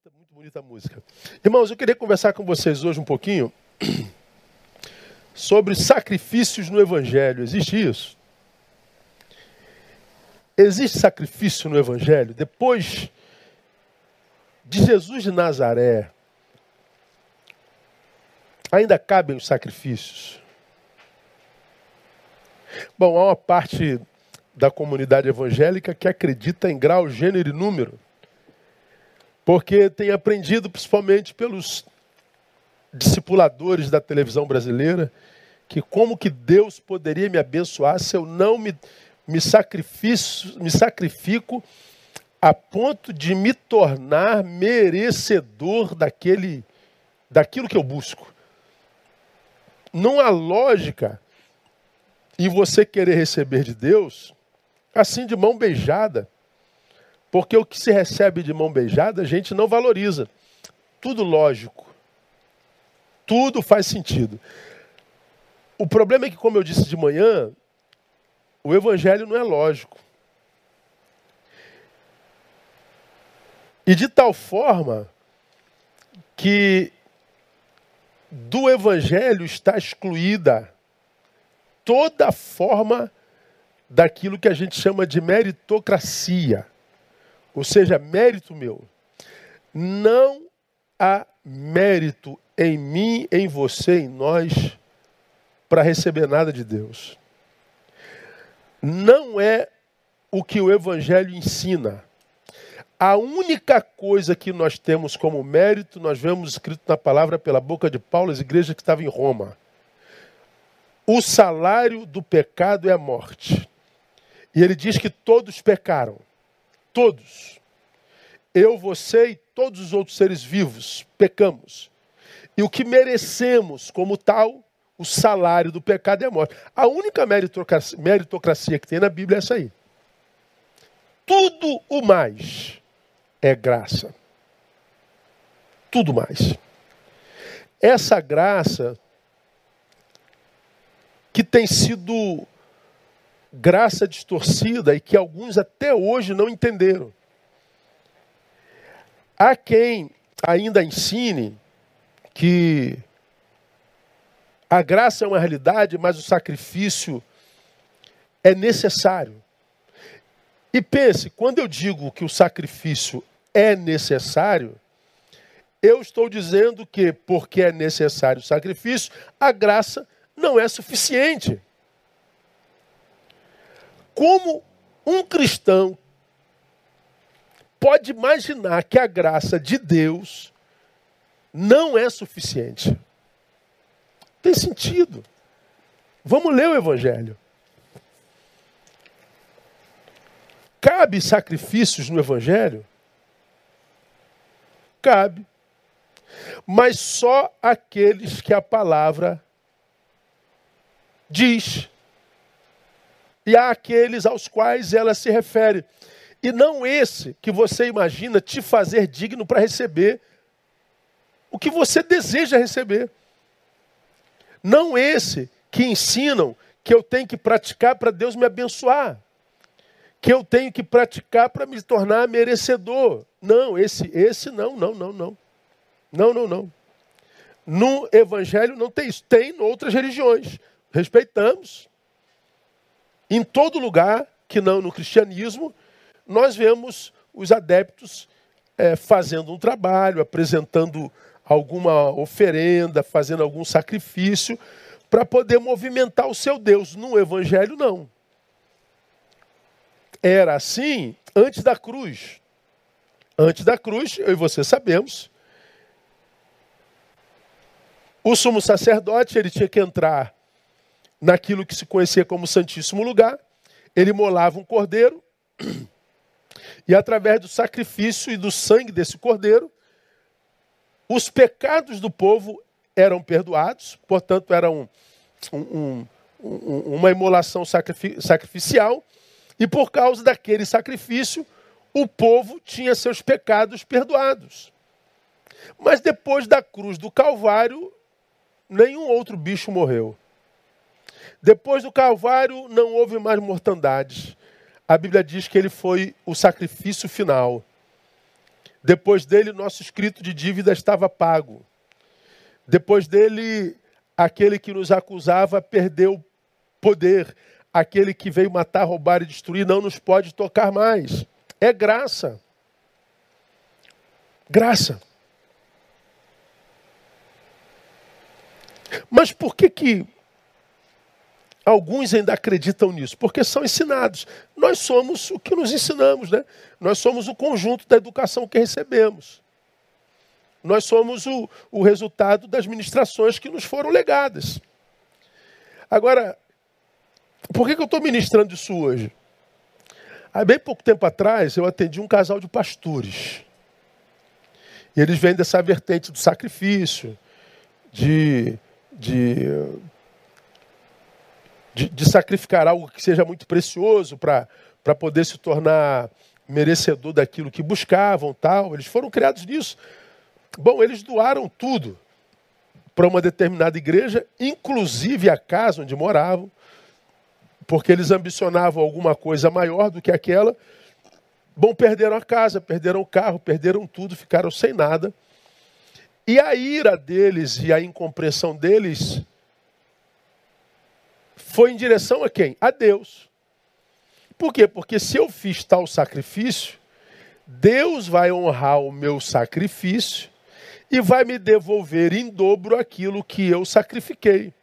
bonita, muito bonita a música. Irmãos, eu queria conversar com vocês hoje um pouquinho sobre sacrifícios no Evangelho. Existe isso? Existe sacrifício no Evangelho? Depois de Jesus de Nazaré, ainda cabem os sacrifícios? Bom, há uma parte da comunidade evangélica que acredita em grau, gênero e número. Porque tem aprendido, principalmente pelos discipuladores da televisão brasileira, que como que Deus poderia me abençoar se eu não me, me, sacrifico, me sacrifico a ponto de me tornar merecedor daquele, daquilo que eu busco. Não há lógica em você querer receber de Deus assim de mão beijada. Porque o que se recebe de mão beijada, a gente não valoriza. Tudo lógico. Tudo faz sentido. O problema é que, como eu disse de manhã, o evangelho não é lógico. E de tal forma que do evangelho está excluída toda forma daquilo que a gente chama de meritocracia. Ou seja, mérito meu. Não há mérito em mim, em você, em nós, para receber nada de Deus. Não é o que o Evangelho ensina. A única coisa que nós temos como mérito, nós vemos escrito na palavra pela boca de Paulo, as igrejas que estavam em Roma. O salário do pecado é a morte. E ele diz que todos pecaram. Todos. Eu, você e todos os outros seres vivos pecamos. E o que merecemos como tal, o salário do pecado é a morte. A única meritocracia, que tem na Bíblia é essa aí. Tudo o mais é graça. Tudo mais. Essa graça que tem sido graça distorcida e que alguns até hoje não entenderam. Há quem ainda ensine que a graça é uma realidade, mas o sacrifício é necessário. E pense, quando eu digo que o sacrifício é necessário, eu estou dizendo que, porque é necessário o sacrifício, a graça não é suficiente. Como um cristão pode imaginar que a graça de Deus não é suficiente? Tem sentido. Vamos ler o Evangelho. Cabe sacrifícios no Evangelho? Cabe. Mas só aqueles que a palavra diz e há aqueles aos quais ela se refere. E não esse que você imagina te fazer digno para receber o que você deseja receber. Não esse que ensinam que eu tenho que praticar para Deus me abençoar. Que eu tenho que praticar para me tornar merecedor. Não, esse, esse não, não, não, não. Não, não, não. No Evangelho não tem isso. Tem em outras religiões. Respeitamos. Em todo lugar, que não no cristianismo, nós vemos os adeptos é, fazendo um trabalho, apresentando alguma oferenda, fazendo algum sacrifício para poder movimentar o seu Deus. No Evangelho, não. Era assim antes da cruz. Antes da cruz, eu e você sabemos, o sumo sacerdote ele tinha que entrar naquilo que se conhecia como Santíssimo Lugar, ele molava um cordeiro, e através do sacrifício e do sangue desse cordeiro, os pecados do povo eram perdoados, portanto, era um, um, um, uma imolação sacrificial, e por causa daquele sacrifício, o povo tinha seus pecados perdoados. Mas depois da cruz do Calvário, nenhum outro bicho morreu. Depois do Calvário não houve mais mortandade. A Bíblia diz que ele foi o sacrifício final. Depois dele, nosso escrito de dívida estava pago. Depois dele, aquele que nos acusava perdeu poder. Aquele que veio matar, roubar e destruir não nos pode tocar mais. É graça. Graça. Mas por que que alguns ainda acreditam nisso? Porque são ensinados. Nós somos o que nos ensinamos, né? Nós somos o conjunto da educação que recebemos. Nós somos o, o resultado das ministrações que nos foram legadas. Agora, por que, que eu estou ministrando isso hoje? Há bem pouco tempo atrás, eu atendi um casal de pastores. E eles vêm dessa vertente do sacrifício, de de, de, de sacrificar algo que seja muito precioso para poder se tornar merecedor daquilo que buscavam, tal. Eles foram criados nisso. Bom, eles doaram tudo para uma determinada igreja, inclusive a casa onde moravam, porque eles ambicionavam alguma coisa maior do que aquela. Bom, perderam a casa, perderam o carro, perderam tudo, ficaram sem nada. E a ira deles e a incompreensão deles foi em direção a quem? A Deus. Por quê? Porque se eu fiz tal sacrifício, Deus vai honrar o meu sacrifício e vai me devolver em dobro aquilo que eu sacrifiquei.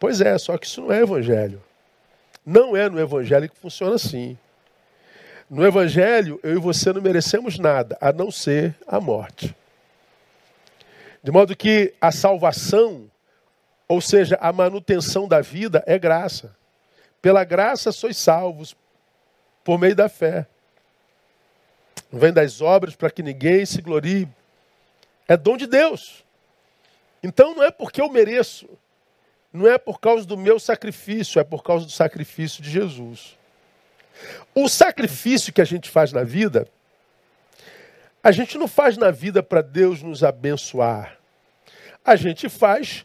Pois é, só que isso não é evangelho. Não é no evangelho que funciona assim. No evangelho, eu e você não merecemos nada, a não ser a morte. De modo que a salvação, ou seja, a manutenção da vida, é graça. Pela graça sois salvos, por meio da fé. Não vem das obras para que ninguém se glorie. É dom de Deus. Então não é porque eu mereço, não é por causa do meu sacrifício, é por causa do sacrifício de Jesus. O sacrifício que a gente faz na vida a gente não faz na vida para Deus nos abençoar. A gente faz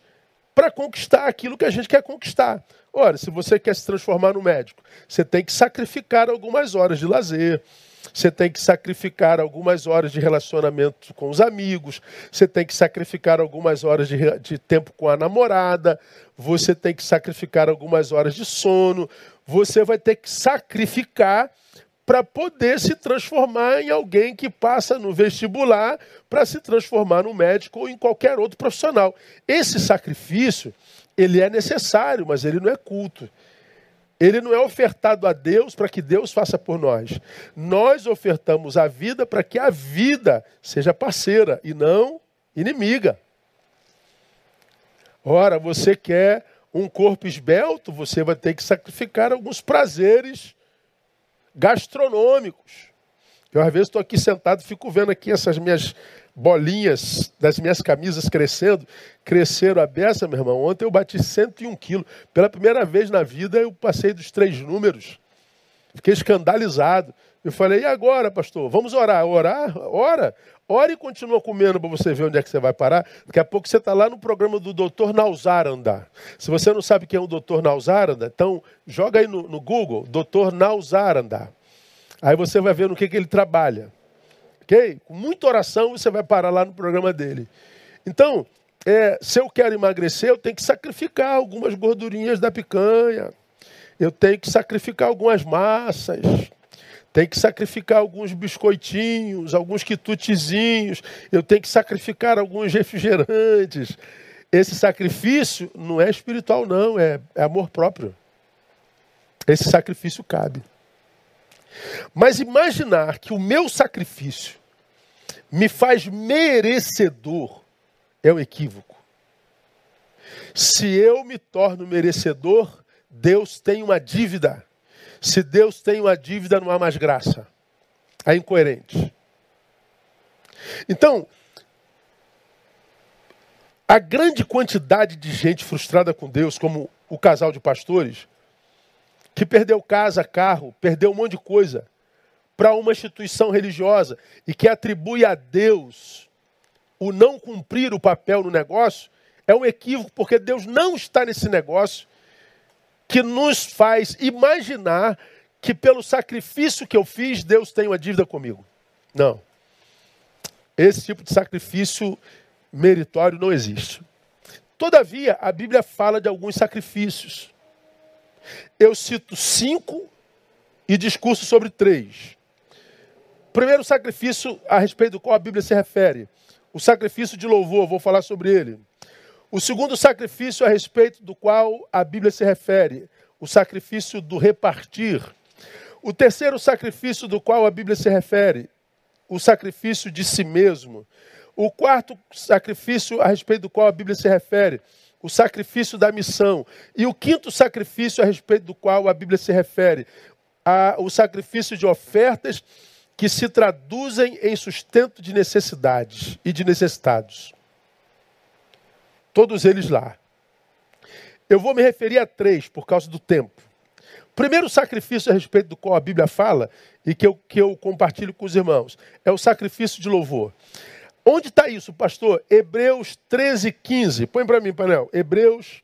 para conquistar aquilo que a gente quer conquistar. Ora, se você quer se transformar no médico, você tem que sacrificar algumas horas de lazer, você tem que sacrificar algumas horas de relacionamento com os amigos, você tem que sacrificar algumas horas de, de tempo com a namorada, você tem que sacrificar algumas horas de sono, você vai ter que sacrificar para poder se transformar em alguém que passa no vestibular para se transformar no médico ou em qualquer outro profissional. Esse sacrifício, ele é necessário, mas ele não é culto. Ele não é ofertado a Deus para que Deus faça por nós. Nós ofertamos a vida para que a vida seja parceira e não inimiga. Ora, você quer um corpo esbelto, você vai ter que sacrificar alguns prazeres gastronômicos. Eu, às vezes, estou aqui sentado e fico vendo aqui essas minhas bolinhas das minhas camisas crescendo. Cresceram a beça, meu irmão. Ontem eu bati 101 quilos. Pela primeira vez na vida, eu passei dos três números. Fiquei escandalizado. Eu falei, e agora, pastor? Vamos orar. Orar? Ora. Ora e continua comendo para você ver onde é que você vai parar. Daqui a pouco você está lá no programa do doutor Nausaranda. Se você não sabe quem é o doutor Nausaranda, então joga aí no, no Google, doutor Nausaranda. Aí você vai ver no que, que ele trabalha. Ok? Com muita oração você vai parar lá no programa dele. Então, é, se eu quero emagrecer, eu tenho que sacrificar algumas gordurinhas da picanha. Eu tenho que sacrificar algumas massas. Tenho que sacrificar alguns biscoitinhos, alguns quitutezinhos. Eu tenho que sacrificar alguns refrigerantes. Esse sacrifício não é espiritual, não, é, é amor próprio. Esse sacrifício cabe. Mas imaginar que o meu sacrifício me faz merecedor é um equívoco. Se eu me torno merecedor, Deus tem uma dívida. Se Deus tem uma dívida, não há mais graça. É incoerente. Então, a grande quantidade de gente frustrada com Deus, como o casal de pastores, que perdeu casa, carro, perdeu um monte de coisa para uma instituição religiosa e que atribui a Deus o não cumprir o papel no negócio, é um equívoco, porque Deus não está nesse negócio que nos faz imaginar que pelo sacrifício que eu fiz, Deus tem uma dívida comigo. Não. Esse tipo de sacrifício meritório não existe. Todavia, a Bíblia fala de alguns sacrifícios. Eu cito cinco e discurso sobre três. Primeiro sacrifício a respeito do qual a Bíblia se refere, o sacrifício de louvor, vou falar sobre ele. O segundo sacrifício a respeito do qual a Bíblia se refere, o sacrifício do repartir. O terceiro sacrifício do qual a Bíblia se refere, o sacrifício de si mesmo. O quarto sacrifício a respeito do qual a Bíblia se refere, o sacrifício da missão. E o quinto sacrifício a respeito do qual a Bíblia se refere, a, o sacrifício de ofertas que se traduzem em sustento de necessidades e de necessitados. Todos eles lá. Eu vou me referir a três por causa do tempo. Primeiro sacrifício a respeito do qual a Bíblia fala e que eu, que eu compartilho com os irmãos é o sacrifício de louvor. Onde está isso, pastor? Hebreus 13, 15. Põe para mim, painel. Hebreus,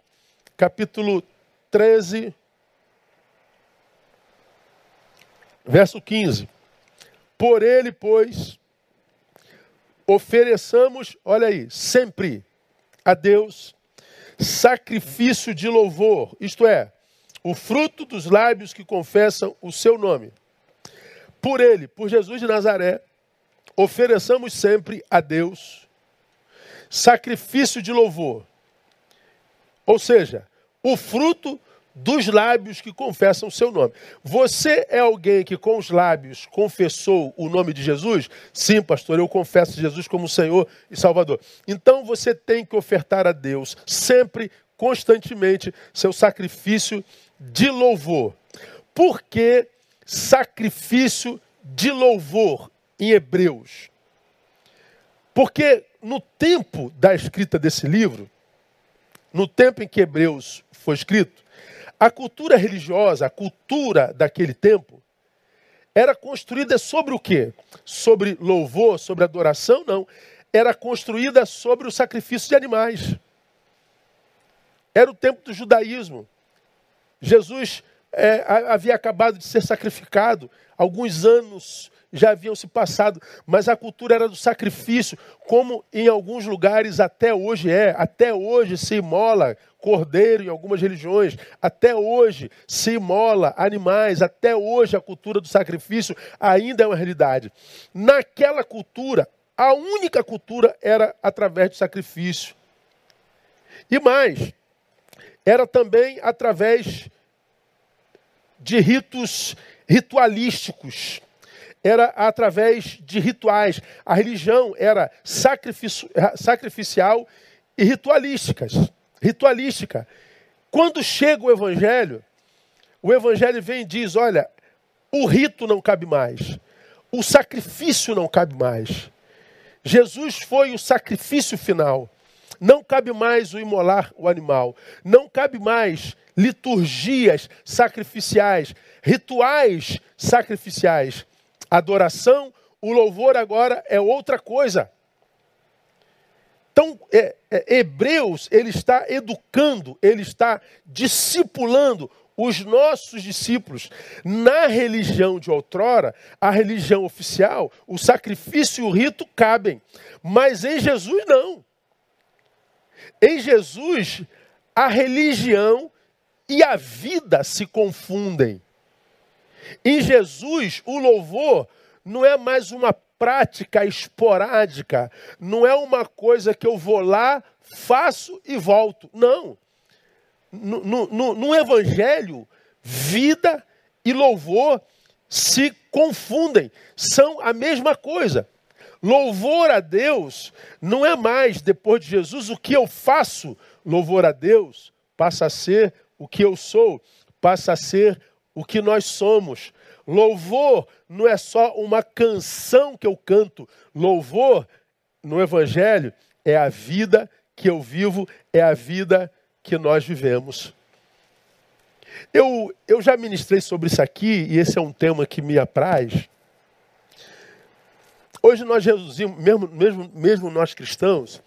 capítulo 13, verso 15. Por ele, pois, ofereçamos, olha aí, sempre a Deus sacrifício de louvor, isto é, o fruto dos lábios que confessam o seu nome. Por ele, por Jesus de Nazaré, ofereçamos sempre a Deus sacrifício de louvor. Ou seja, o fruto dos lábios que confessam o seu nome. Você é alguém que com os lábios confessou o nome de Jesus? Sim, pastor, eu confesso Jesus como Senhor e Salvador. Então você tem que ofertar a Deus sempre, constantemente, seu sacrifício de louvor. Por que sacrifício de louvor em Hebreus? Porque no tempo da escrita desse livro, no tempo em que Hebreus foi escrito, a cultura religiosa, a cultura daquele tempo, era construída sobre o quê? Sobre louvor, sobre adoração? Não. Era construída sobre o sacrifício de animais. Era o tempo do judaísmo. Jesus é, havia acabado de ser sacrificado, alguns anos já haviam se passado, mas a cultura era do sacrifício, como em alguns lugares até hoje é. Até hoje se imola cordeiro em algumas religiões, até hoje se imola animais, até hoje a cultura do sacrifício ainda é uma realidade. Naquela cultura, a única cultura era através do sacrifício. E mais, era também através de ritos ritualísticos. Era através de rituais. A religião era sacrificial e ritualísticas, ritualística. Quando chega o evangelho, o evangelho vem e diz: olha, o rito não cabe mais, o sacrifício não cabe mais. Jesus foi o sacrifício final. Não cabe mais o imolar o animal. Não cabe mais liturgias sacrificiais, rituais sacrificiais. Adoração, o louvor agora é outra coisa. Então, é, é, Hebreus, ele está educando, ele está discipulando os nossos discípulos. Na religião de outrora, a religião oficial, o sacrifício e o rito cabem, mas em Jesus não. Em Jesus, a religião e a vida se confundem. Em Jesus, o louvor não é mais uma prática esporádica, não é uma coisa que eu vou lá, faço e volto. Não. No, no, no Evangelho, vida e louvor se confundem, são a mesma coisa. Louvor a Deus não é mais, depois de Jesus, o que eu faço. Louvor a Deus passa a ser o que eu sou, passa a ser o que nós somos. Louvor não é só uma canção que eu canto. Louvor no Evangelho é a vida que eu vivo, é a vida que nós vivemos. Eu, eu já ministrei sobre isso aqui, e esse é um tema que me apraz. Hoje nós reduzimos, mesmo, mesmo, mesmo nós cristãos,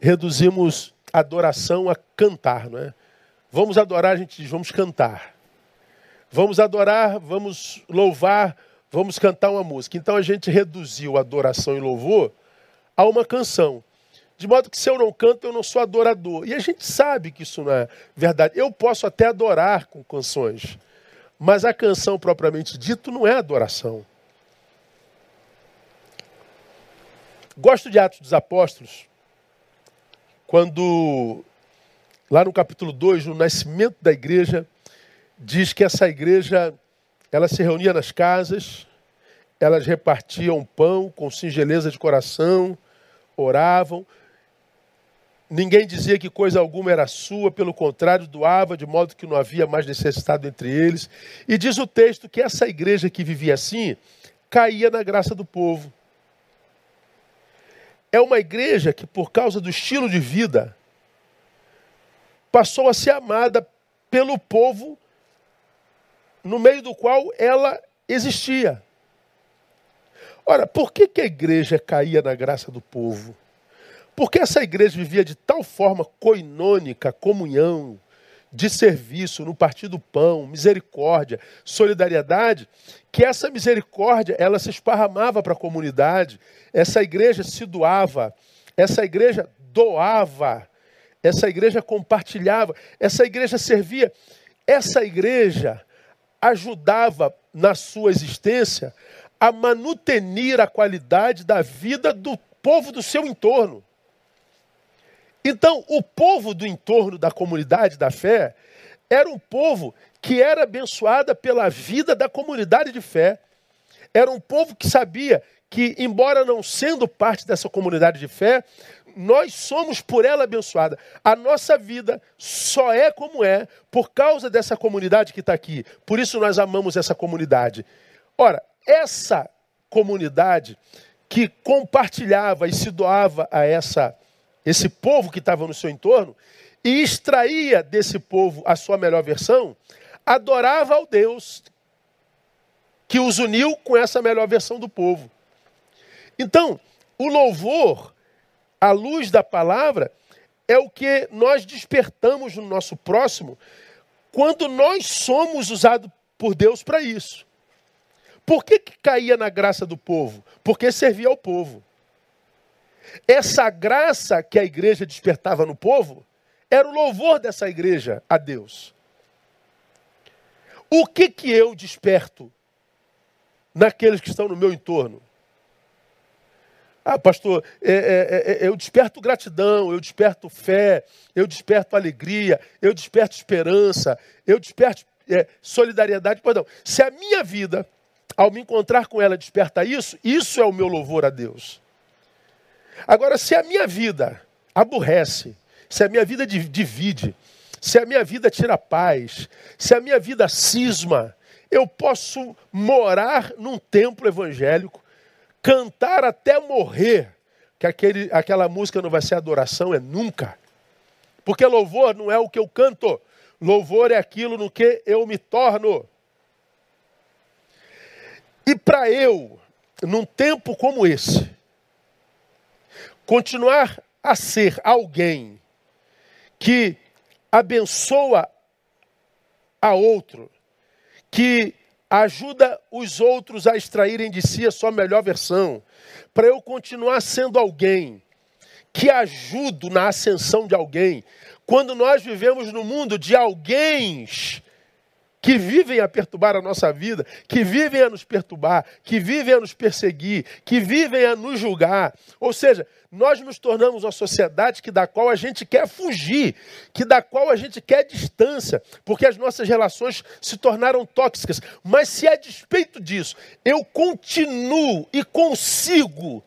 reduzimos adoração a cantar, não é? Vamos adorar, a gente diz, vamos cantar. Vamos adorar, vamos louvar, vamos cantar uma música. Então a gente reduziu adoração e louvor a uma canção. De modo que se eu não canto, eu não sou adorador. E a gente sabe que isso não é verdade. Eu posso até adorar com canções, mas a canção propriamente dito não é adoração. Gosto de Atos dos Apóstolos, quando, lá no capítulo 2, no nascimento da igreja, diz que essa igreja, ela se reunia nas casas, elas repartiam pão com singeleza de coração, oravam. Ninguém dizia que coisa alguma era sua, pelo contrário, doava, de modo que não havia mais necessitado entre eles. E diz o texto que essa igreja que vivia assim, caía na graça do povo. É uma igreja que, por causa do estilo de vida, passou a ser amada pelo povo no meio do qual ela existia. Ora, por que, que a igreja caía na graça do povo? Porque essa igreja vivia de tal forma coinônica, comunhão, de serviço, no partir do pão, misericórdia, solidariedade, que essa misericórdia ela se esparramava para a comunidade, essa igreja se doava, essa igreja doava, essa igreja compartilhava, essa igreja servia, essa igreja ajudava na sua existência a manutenir a qualidade da vida do povo do seu entorno. Então, o povo do entorno da comunidade da fé era um povo que era abençoada pela vida da comunidade de fé. Era um povo que sabia que, embora não sendo parte dessa comunidade de fé, nós somos por ela abençoada. A nossa vida só é como é por causa dessa comunidade que está aqui. Por isso nós amamos essa comunidade. Ora, essa comunidade que compartilhava e se doava a essa esse povo que estava no seu entorno, e extraía desse povo a sua melhor versão, adorava ao Deus que os uniu com essa melhor versão do povo. Então, o louvor, à luz da palavra, é o que nós despertamos no nosso próximo quando nós somos usados por Deus para isso. Por que, que caía na graça do povo? Porque servia ao povo. Essa graça que a igreja despertava no povo era o louvor dessa igreja a Deus. O que que eu desperto naqueles que estão no meu entorno? Ah, pastor, é, é, é, é eu desperto gratidão, eu desperto fé, eu desperto alegria, eu desperto esperança, eu desperto é, solidariedade. Perdão, se a minha vida, ao me encontrar com ela, desperta isso, isso é o meu louvor a Deus. Agora, se a minha vida aborrece, se a minha vida divide, se a minha vida tira paz, se a minha vida cisma, eu posso morar num templo evangélico, cantar até morrer, que aquele, aquela música não vai ser adoração, é nunca. Porque louvor não é o que eu canto, louvor é aquilo no que eu me torno. E para eu, num tempo como esse, continuar a ser alguém que abençoa a outro, que ajuda os outros a extraírem de si a sua melhor versão, para eu continuar sendo alguém que ajudo na ascensão de alguém, quando nós vivemos no mundo de alguém que vivem a perturbar a nossa vida, que vivem a nos perturbar, que vivem a nos perseguir, que vivem a nos julgar. Ou seja, nós nos tornamos uma sociedade que da qual a gente quer fugir, que da qual a gente quer distância, porque as nossas relações se tornaram tóxicas. Mas se a despeito disso, eu continuo e consigo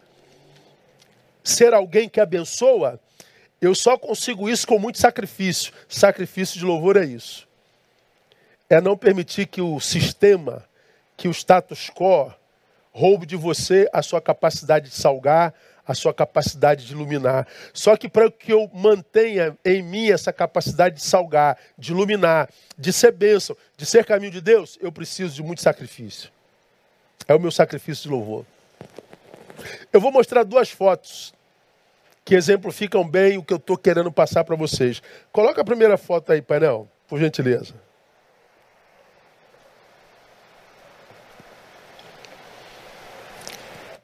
ser alguém que abençoa, eu só consigo isso com muito sacrifício. Sacrifício de louvor é isso é não permitir que o sistema, que o status quo, roube de você a sua capacidade de salgar, a sua capacidade de iluminar. Só que para que eu mantenha em mim essa capacidade de salgar, de iluminar, de ser bênção, de ser caminho de Deus, eu preciso de muito sacrifício. É o meu sacrifício de louvor. Eu vou mostrar duas fotos que exemplificam bem o que eu estou querendo passar para vocês. Coloca a primeira foto aí, painel, por gentileza.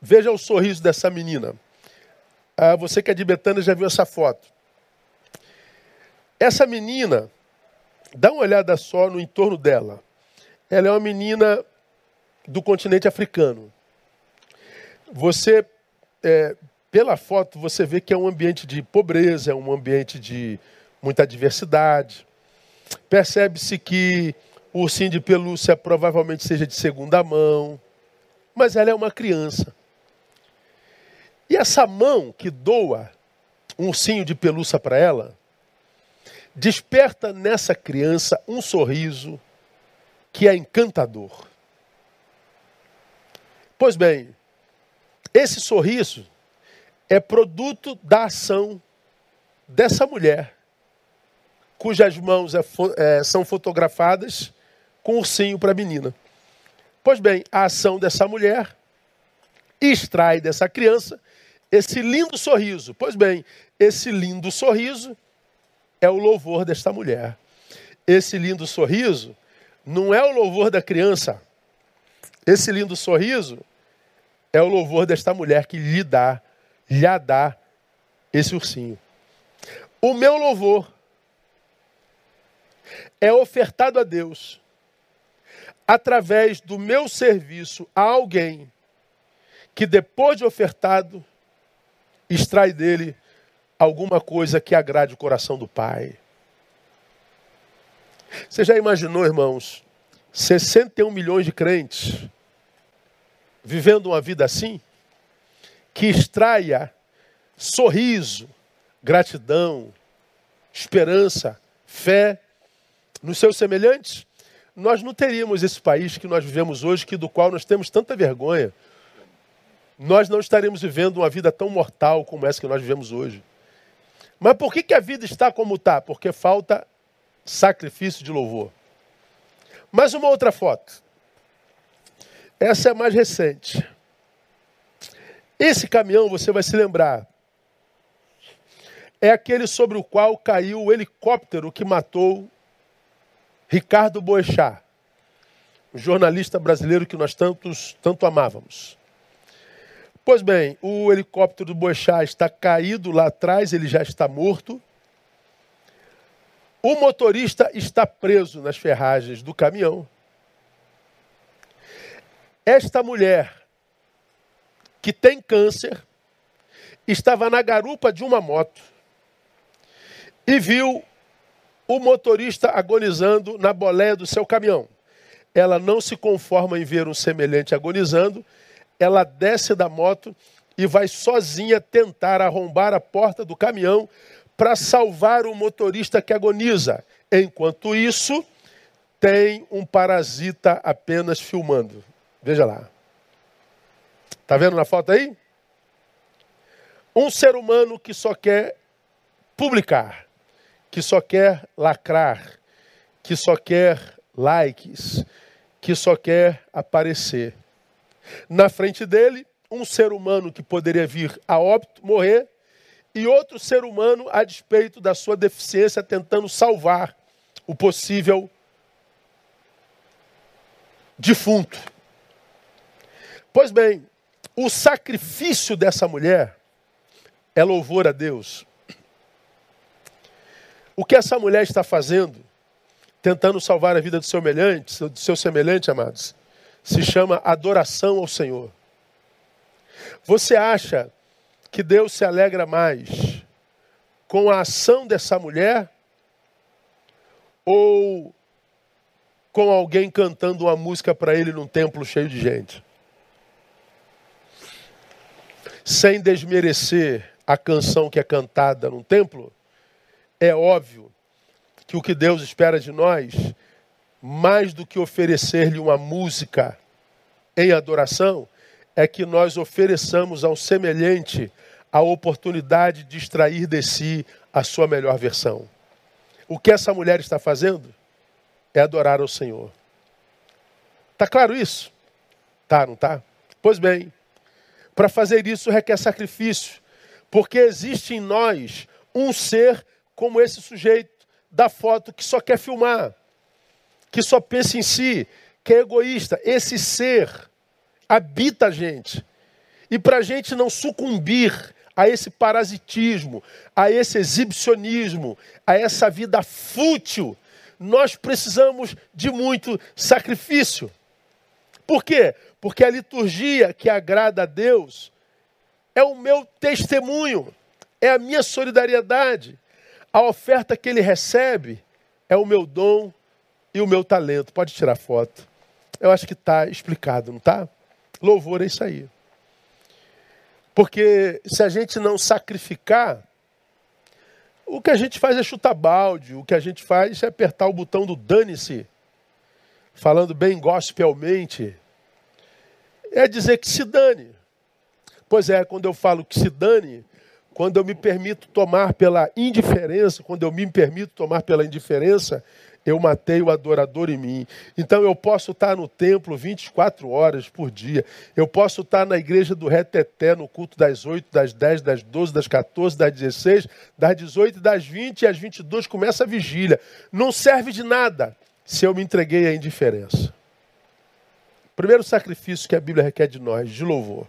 Veja o sorriso dessa menina. Ah, você que é de Betânia já viu essa foto. Essa menina, dá uma olhada só no entorno dela. Ela é uma menina do continente africano. Você, é, pela foto, você vê que é um ambiente de pobreza, é um ambiente de muita diversidade. Percebe-se que o ursinho de pelúcia provavelmente seja de segunda mão, mas ela é uma criança. E essa mão que doa um ursinho de pelúcia para ela, desperta nessa criança um sorriso que é encantador. Pois bem, esse sorriso é produto da ação dessa mulher, cujas mãos é, é, são fotografadas com ursinho para a menina. Pois bem, a ação dessa mulher extrai dessa criança esse lindo sorriso. Pois bem, esse lindo sorriso é o louvor desta mulher. Esse lindo sorriso não é o louvor da criança. Esse lindo sorriso é o louvor desta mulher que lhe dá, lhe dá esse ursinho. O meu louvor é ofertado a Deus através do meu serviço a alguém que depois de ofertado extrai dele alguma coisa que agrade o coração do Pai. Você já imaginou, irmãos, 61 milhões de crentes vivendo uma vida assim? Que extraia sorriso, gratidão, esperança, fé nos seus semelhantes? Nós não teríamos esse país que nós vivemos hoje, que do qual nós temos tanta vergonha. Nós não estaremos vivendo uma vida tão mortal como essa que nós vivemos hoje. Mas por que, que a vida está como está? Porque falta sacrifício de louvor. Mais uma outra foto. Essa é mais recente. Esse caminhão, você vai se lembrar, é aquele sobre o qual caiu o helicóptero que matou Ricardo Boechat, o jornalista brasileiro que nós tantos, tanto amávamos. Pois bem, o helicóptero do Boechat está caído lá atrás, ele já está morto. O motorista está preso nas ferragens do caminhão. Esta mulher, que tem câncer, estava na garupa de uma moto e viu o motorista agonizando na boleia do seu caminhão. Ela não se conforma em ver um semelhante agonizando ela desce da moto e vai sozinha tentar arrombar a porta do caminhão para salvar o motorista que agoniza. Enquanto isso, tem um parasita apenas filmando. Veja lá. Está vendo na foto aí? Um ser humano que só quer publicar, que só quer lacrar, que só quer likes, que só quer aparecer. Na frente dele, um ser humano que poderia vir a óbito, morrer, e outro ser humano, a despeito da sua deficiência, tentando salvar o possível defunto. Pois bem, o sacrifício dessa mulher é louvor a Deus. O que essa mulher está fazendo, tentando salvar a vida do seu semelhante, do seu semelhante, amados, se chama adoração ao Senhor. Você acha que Deus se alegra mais com a ação dessa mulher ou com alguém cantando uma música para ele num templo cheio de gente? Sem desmerecer a canção que é cantada num templo, é óbvio que o que Deus espera de nós mais do que oferecer-lhe uma música em adoração, é que nós ofereçamos ao semelhante a oportunidade de extrair de si a sua melhor versão. O que essa mulher está fazendo é adorar ao Senhor. Tá claro isso? Tá, não tá? Pois bem, para fazer isso requer sacrifício, porque existe em nós um ser como esse sujeito da foto que só quer filmar que só pensa em si, que é egoísta. Esse ser habita a gente. E para a gente não sucumbir a esse parasitismo, a esse exibicionismo, a essa vida fútil, nós precisamos de muito sacrifício. Por quê? Porque a liturgia que agrada a Deus é o meu testemunho, é a minha solidariedade. A oferta que ele recebe é o meu dom e o meu talento. Pode tirar foto. Eu acho que está explicado, não está? Louvor é isso aí. Porque se a gente não sacrificar, o que a gente faz é chutar balde, o que a gente faz é apertar o botão do dane-se, falando bem gospelmente, é dizer que se dane. Pois é, quando eu falo que se dane, quando eu me permito tomar pela indiferença, quando eu me permito tomar pela indiferença, eu matei o adorador em mim. Então eu posso estar no templo 24 horas por dia. Eu posso estar na igreja do Reteté, no culto das 8, das 10, das 12, das 14, das 16, das 18 e das 20 e às 22 começa a vigília. Não serve de nada se eu me entreguei à indiferença. Primeiro sacrifício que a Bíblia requer de nós, de louvor.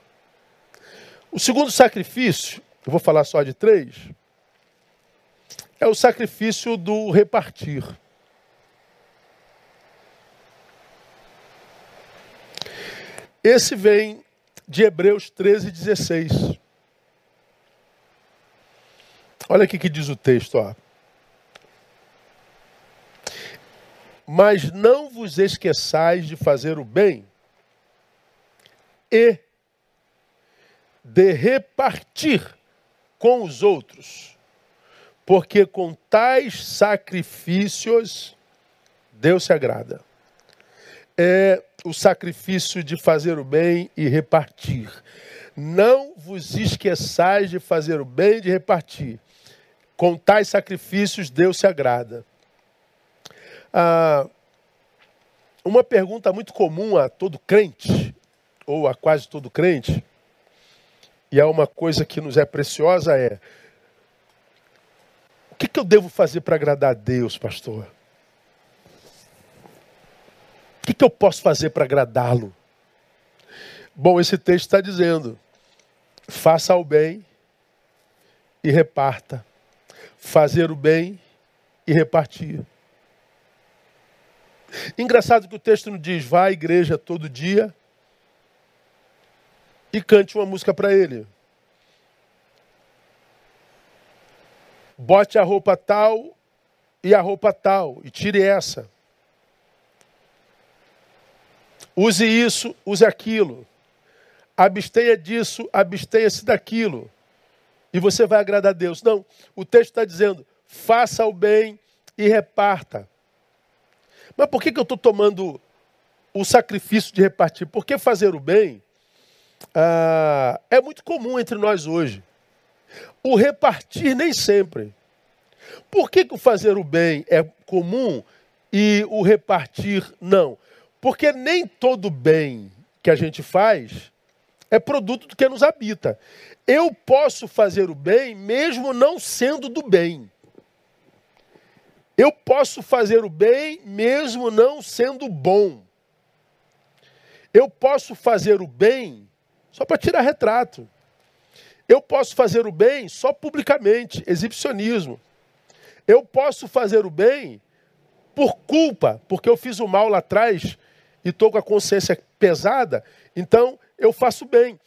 O segundo sacrifício, eu vou falar só de três, é o sacrifício do repartir. Esse vem de Hebreus 13, 16. Olha aqui que diz o texto, ó. Mas não vos esqueçais de fazer o bem e de repartir com os outros, porque com tais sacrifícios Deus se agrada. É, o sacrifício de fazer o bem e repartir. Não vos esqueçais de fazer o bem e de repartir. Com tais sacrifícios Deus se agrada. Ah, uma pergunta muito comum a todo crente, ou a quase todo crente, e é uma coisa que nos é preciosa é: o que, que eu devo fazer para agradar a Deus, pastor? Que, que eu posso fazer para agradá-lo? Bom, esse texto está dizendo: faça o bem e reparta. Fazer o bem e repartir. Engraçado que o texto não diz: vá à igreja todo dia e cante uma música para ele. Bote a roupa tal e a roupa tal e tire essa. Use isso, use aquilo. Abstenha disso, abstenha-se daquilo. E você vai agradar a Deus. Não, o texto está dizendo: faça o bem e reparta. Mas por que, que eu estou tomando o sacrifício de repartir? Porque fazer o bem ah, é muito comum entre nós hoje. O repartir nem sempre. Por que, que o fazer o bem é comum e o repartir não? Porque nem todo bem que a gente faz é produto do que nos habita. Eu posso fazer o bem mesmo não sendo do bem. Eu posso fazer o bem mesmo não sendo bom. Eu posso fazer o bem só para tirar retrato. Eu posso fazer o bem só publicamente, exibicionismo. Eu posso fazer o bem por culpa, porque eu fiz o mal lá atrás e estou com a consciência pesada, então eu faço bem.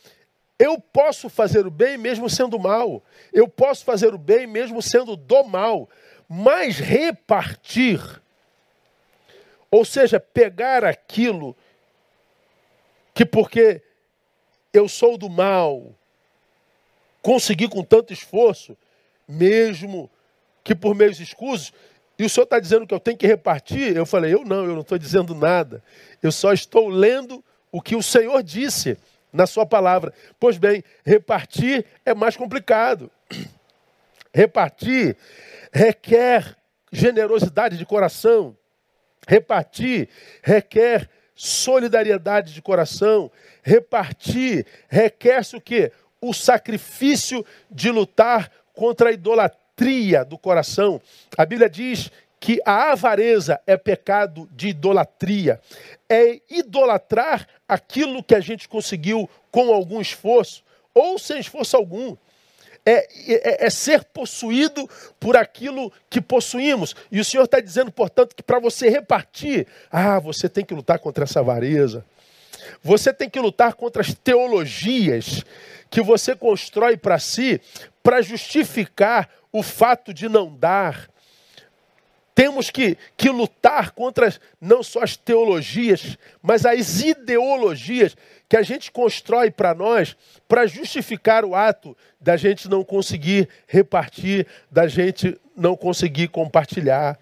Eu posso fazer o bem mesmo sendo mal. Eu posso fazer o bem mesmo sendo do mal. Mas repartir, ou seja, pegar aquilo que porque eu sou do mal, consegui com tanto esforço, mesmo que por meios escusos, e o senhor está dizendo que eu tenho que repartir? Eu falei, eu não, eu não estou dizendo nada. Eu só estou lendo o que o Senhor disse na sua palavra. Pois bem, repartir é mais complicado. Repartir requer generosidade de coração. Repartir requer solidariedade de coração. Repartir requer-se o quê? O sacrifício de lutar contra a idolatria idolatria do coração. A Bíblia diz que a avareza é pecado de idolatria. É idolatrar aquilo que a gente conseguiu com algum esforço ou sem esforço algum. é, é, é, ser possuído por aquilo que possuímos. E o Senhor está dizendo, portanto, que para você repartir, ah, você tem que lutar contra essa avareza. Você tem que lutar contra as teologias que você constrói para si para justificar o fato de não dar. Temos que, que lutar contra não só as teologias, mas as ideologias que a gente constrói para nós para justificar o ato da gente não conseguir repartir, da gente não conseguir compartilhar.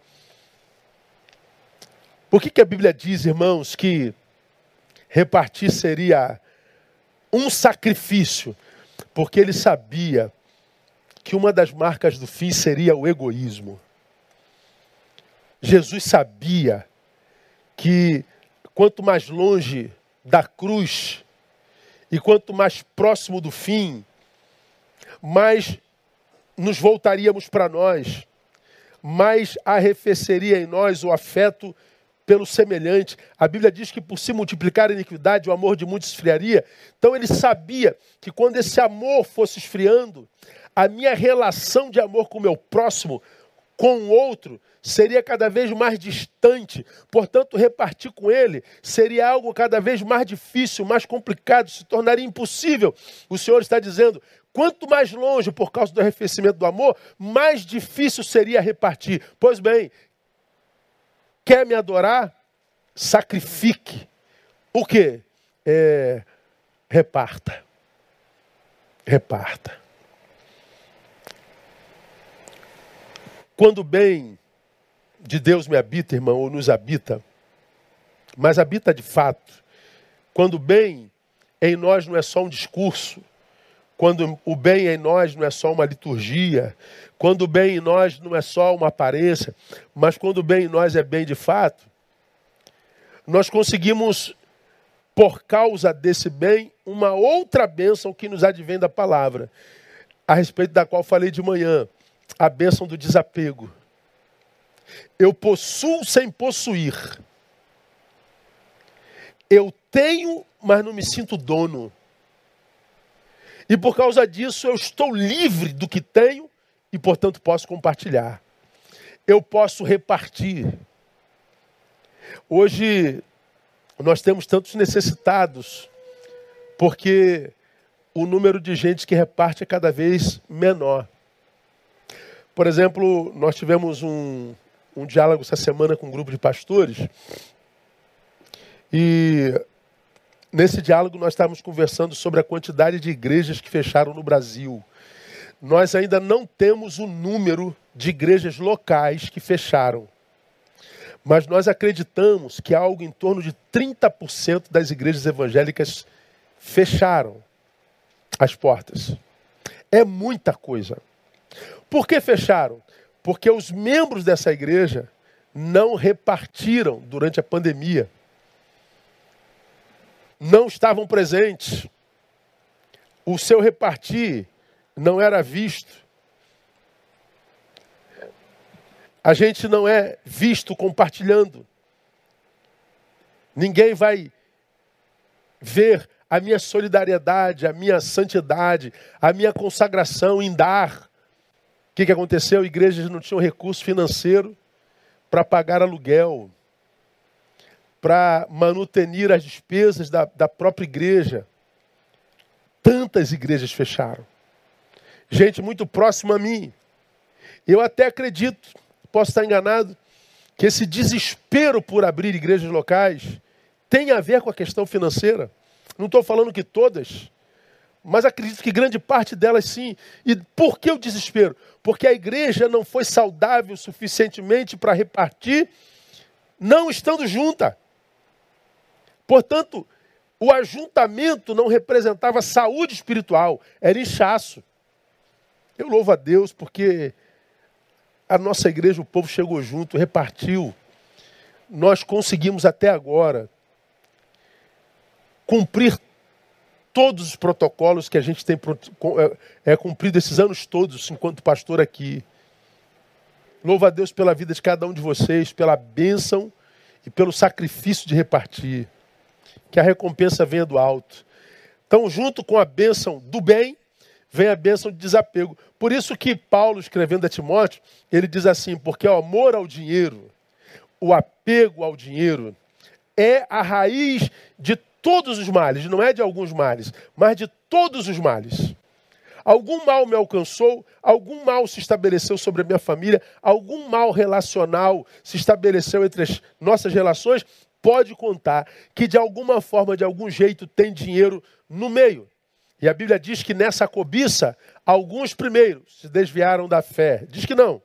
Por que, que a Bíblia diz, irmãos, que repartir seria um sacrifício? Porque ele sabia que uma das marcas do fim seria o egoísmo. Jesus sabia que quanto mais longe da cruz e quanto mais próximo do fim, mais nos voltaríamos para nós, mais arrefeceria em nós o afeto pelo semelhante. A Bíblia diz que por se multiplicar a iniquidade, o amor de muitos esfriaria. Então ele sabia que quando esse amor fosse esfriando, a minha relação de amor com o meu próximo, com o outro, seria cada vez mais distante. Portanto, repartir com ele seria algo cada vez mais difícil, mais complicado, se tornaria impossível. O Senhor está dizendo: quanto mais longe por causa do arrefecimento do amor, mais difícil seria repartir. Pois bem, quer me adorar? Sacrifique. O que? É, reparta. Reparta. Quando o bem de Deus me habita, irmão, ou nos habita, mas habita de fato, quando o bem em nós não é só um discurso, quando o bem em nós não é só uma liturgia, quando o bem em nós não é só uma aparência, mas quando o bem em nós é bem de fato, nós conseguimos, por causa desse bem, uma outra bênção que nos advém da palavra, a respeito da qual falei de manhã a bênção do desapego. Eu possuo sem possuir. Eu tenho, mas não me sinto dono. E por causa disso eu estou livre do que tenho e, portanto, posso compartilhar. Eu posso repartir. Hoje nós temos tantos necessitados, porque o número de gente que reparte é cada vez menor. Por exemplo, nós tivemos um, um diálogo essa semana com um grupo de pastores. E nesse diálogo nós estávamos conversando sobre a quantidade de igrejas que fecharam no Brasil. Nós ainda não temos o número de igrejas locais que fecharam. Mas nós acreditamos que algo em torno de 30% das igrejas evangélicas fecharam as portas. É muita coisa. Por que fecharam? Porque os membros dessa igreja não repartiram durante a pandemia. Não estavam presentes. O seu repartir não era visto. A gente não é visto compartilhando. Ninguém vai ver a minha solidariedade, a minha santidade, a minha consagração em dar o que, que aconteceu? Igrejas não tinham recurso financeiro para pagar aluguel, para manutenir as despesas da, da própria igreja. Tantas igrejas fecharam. Gente muito próxima a mim. Eu até acredito, posso estar enganado, que esse desespero por abrir igrejas locais tem a ver com a questão financeira. Não estou falando que todas, mas acredito que grande parte delas sim. E por que o desespero? Porque a igreja não foi saudável suficientemente para repartir, não estando junta. Portanto, o ajuntamento não representava saúde espiritual, era inchaço. Eu louvo a Deus porque a nossa igreja, o povo chegou junto, repartiu. Nós conseguimos até agora cumprir todos os protocolos que a gente tem é, é, cumprido esses anos todos enquanto pastor aqui. Louvo a Deus pela vida de cada um de vocês, pela bênção e pelo sacrifício de repartir. Que a recompensa venha do alto. Então, junto com a bênção do bem, vem a bênção de desapego. Por isso que Paulo, escrevendo a Timóteo, ele diz assim: porque o amor ao dinheiro, o apego ao dinheiro, é a raiz de todos os males, não é de alguns males, mas de todos os males. Algum mal me alcançou, algum mal se estabeleceu sobre a minha família, algum mal relacional se estabeleceu entre as nossas relações, pode contar que de alguma forma, de algum jeito, tem dinheiro no meio. E a Bíblia diz que nessa cobiça, alguns primeiros se desviaram da fé. Diz que não.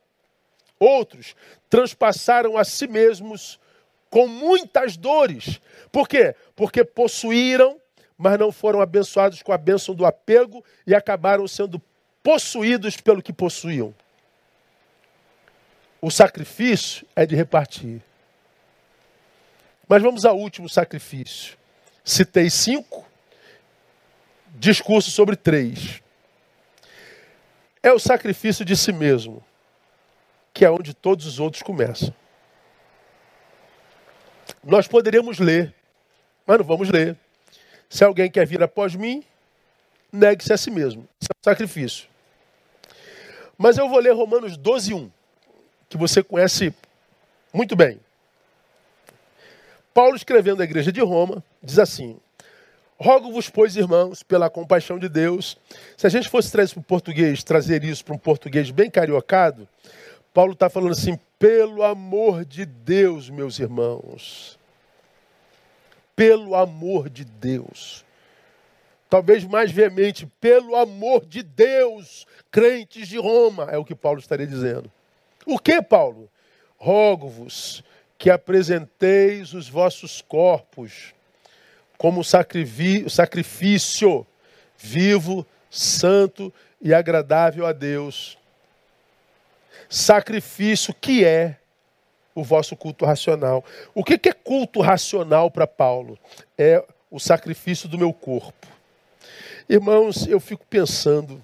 Outros transpassaram a si mesmos com muitas dores. Por quê? Porque possuíram, mas não foram abençoados com a bênção do apego e acabaram sendo possuídos pelo que possuíam. O sacrifício é de repartir. Mas vamos ao último sacrifício. Citei cinco, discurso sobre três. É o sacrifício de si mesmo, que é onde todos os outros começam. Nós poderíamos ler, mas não vamos ler. Se alguém quer vir após mim, negue-se a si mesmo. Isso é um sacrifício. Mas eu vou ler Romanos 12, 1, que você conhece muito bem. Paulo, escrevendo à igreja de Roma, diz assim: Rogo-vos, pois, irmãos, pela compaixão de Deus. Se a gente fosse trazer para o português, trazer isso para um português bem cariocado, Paulo está falando assim: pelo amor de Deus, meus irmãos. Pelo amor de Deus. Talvez mais veemente, pelo amor de Deus, crentes de Roma, é o que Paulo estaria dizendo. O que, Paulo? Rogo-vos que apresenteis os vossos corpos como sacrifício vivo, santo e agradável a Deus. Sacrifício que é o vosso culto racional. O que é culto racional para Paulo? É o sacrifício do meu corpo. Irmãos, eu fico pensando,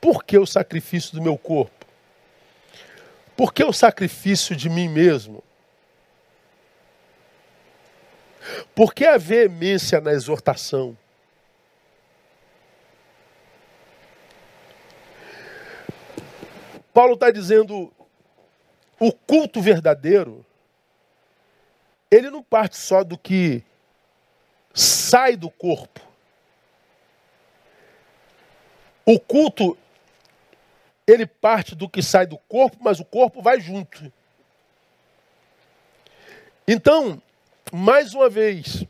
por que o sacrifício do meu corpo? Por que o sacrifício de mim mesmo? Por que a veemência na exortação? Paulo está dizendo o culto verdadeiro, ele não parte só do que sai do corpo. O culto ele parte do que sai do corpo, mas o corpo vai junto. Então, mais uma vez,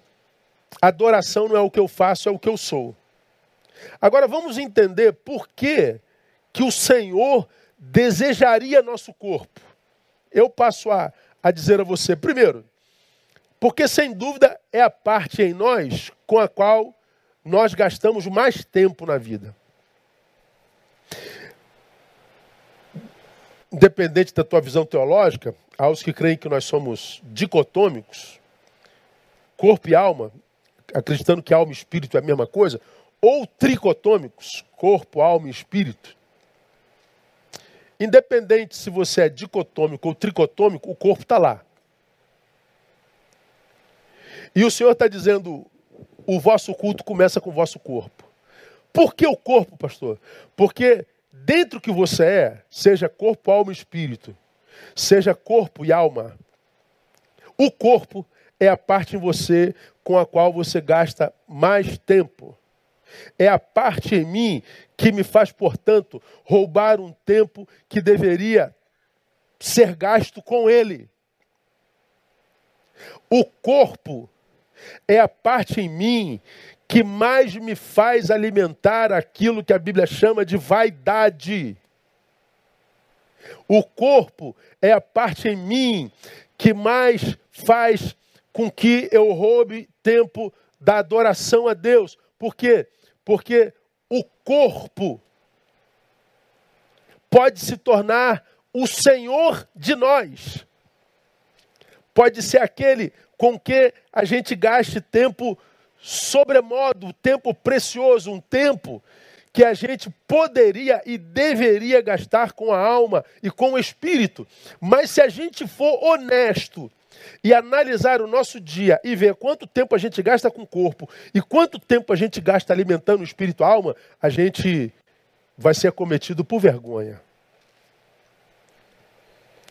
adoração não é o que eu faço, é o que eu sou. Agora vamos entender por que, que o Senhor desejaria nosso corpo. Eu passo a, a dizer a você, primeiro, porque sem dúvida é a parte em nós com a qual nós gastamos mais tempo na vida. independente da tua visão teológica, aos que creem que nós somos dicotômicos, corpo e alma, acreditando que alma e espírito é a mesma coisa, ou tricotômicos, corpo, alma e espírito. Independente se você é dicotômico ou tricotômico, o corpo está lá. E o Senhor está dizendo: o vosso culto começa com o vosso corpo. Por que o corpo, pastor? Porque dentro que você é, seja corpo, alma e espírito, seja corpo e alma, o corpo é a parte em você com a qual você gasta mais tempo. É a parte em mim que me faz, portanto, roubar um tempo que deveria ser gasto com ele. O corpo é a parte em mim que mais me faz alimentar aquilo que a Bíblia chama de vaidade. O corpo é a parte em mim que mais faz com que eu roube tempo da adoração a Deus. Por quê? Porque o corpo pode se tornar o Senhor de nós. Pode ser aquele com que a gente gaste tempo sobremodo, tempo precioso, um tempo que a gente poderia e deveria gastar com a alma e com o espírito. Mas se a gente for honesto e analisar o nosso dia e ver quanto tempo a gente gasta com o corpo e quanto tempo a gente gasta alimentando o espírito e a alma, a gente vai ser acometido por vergonha.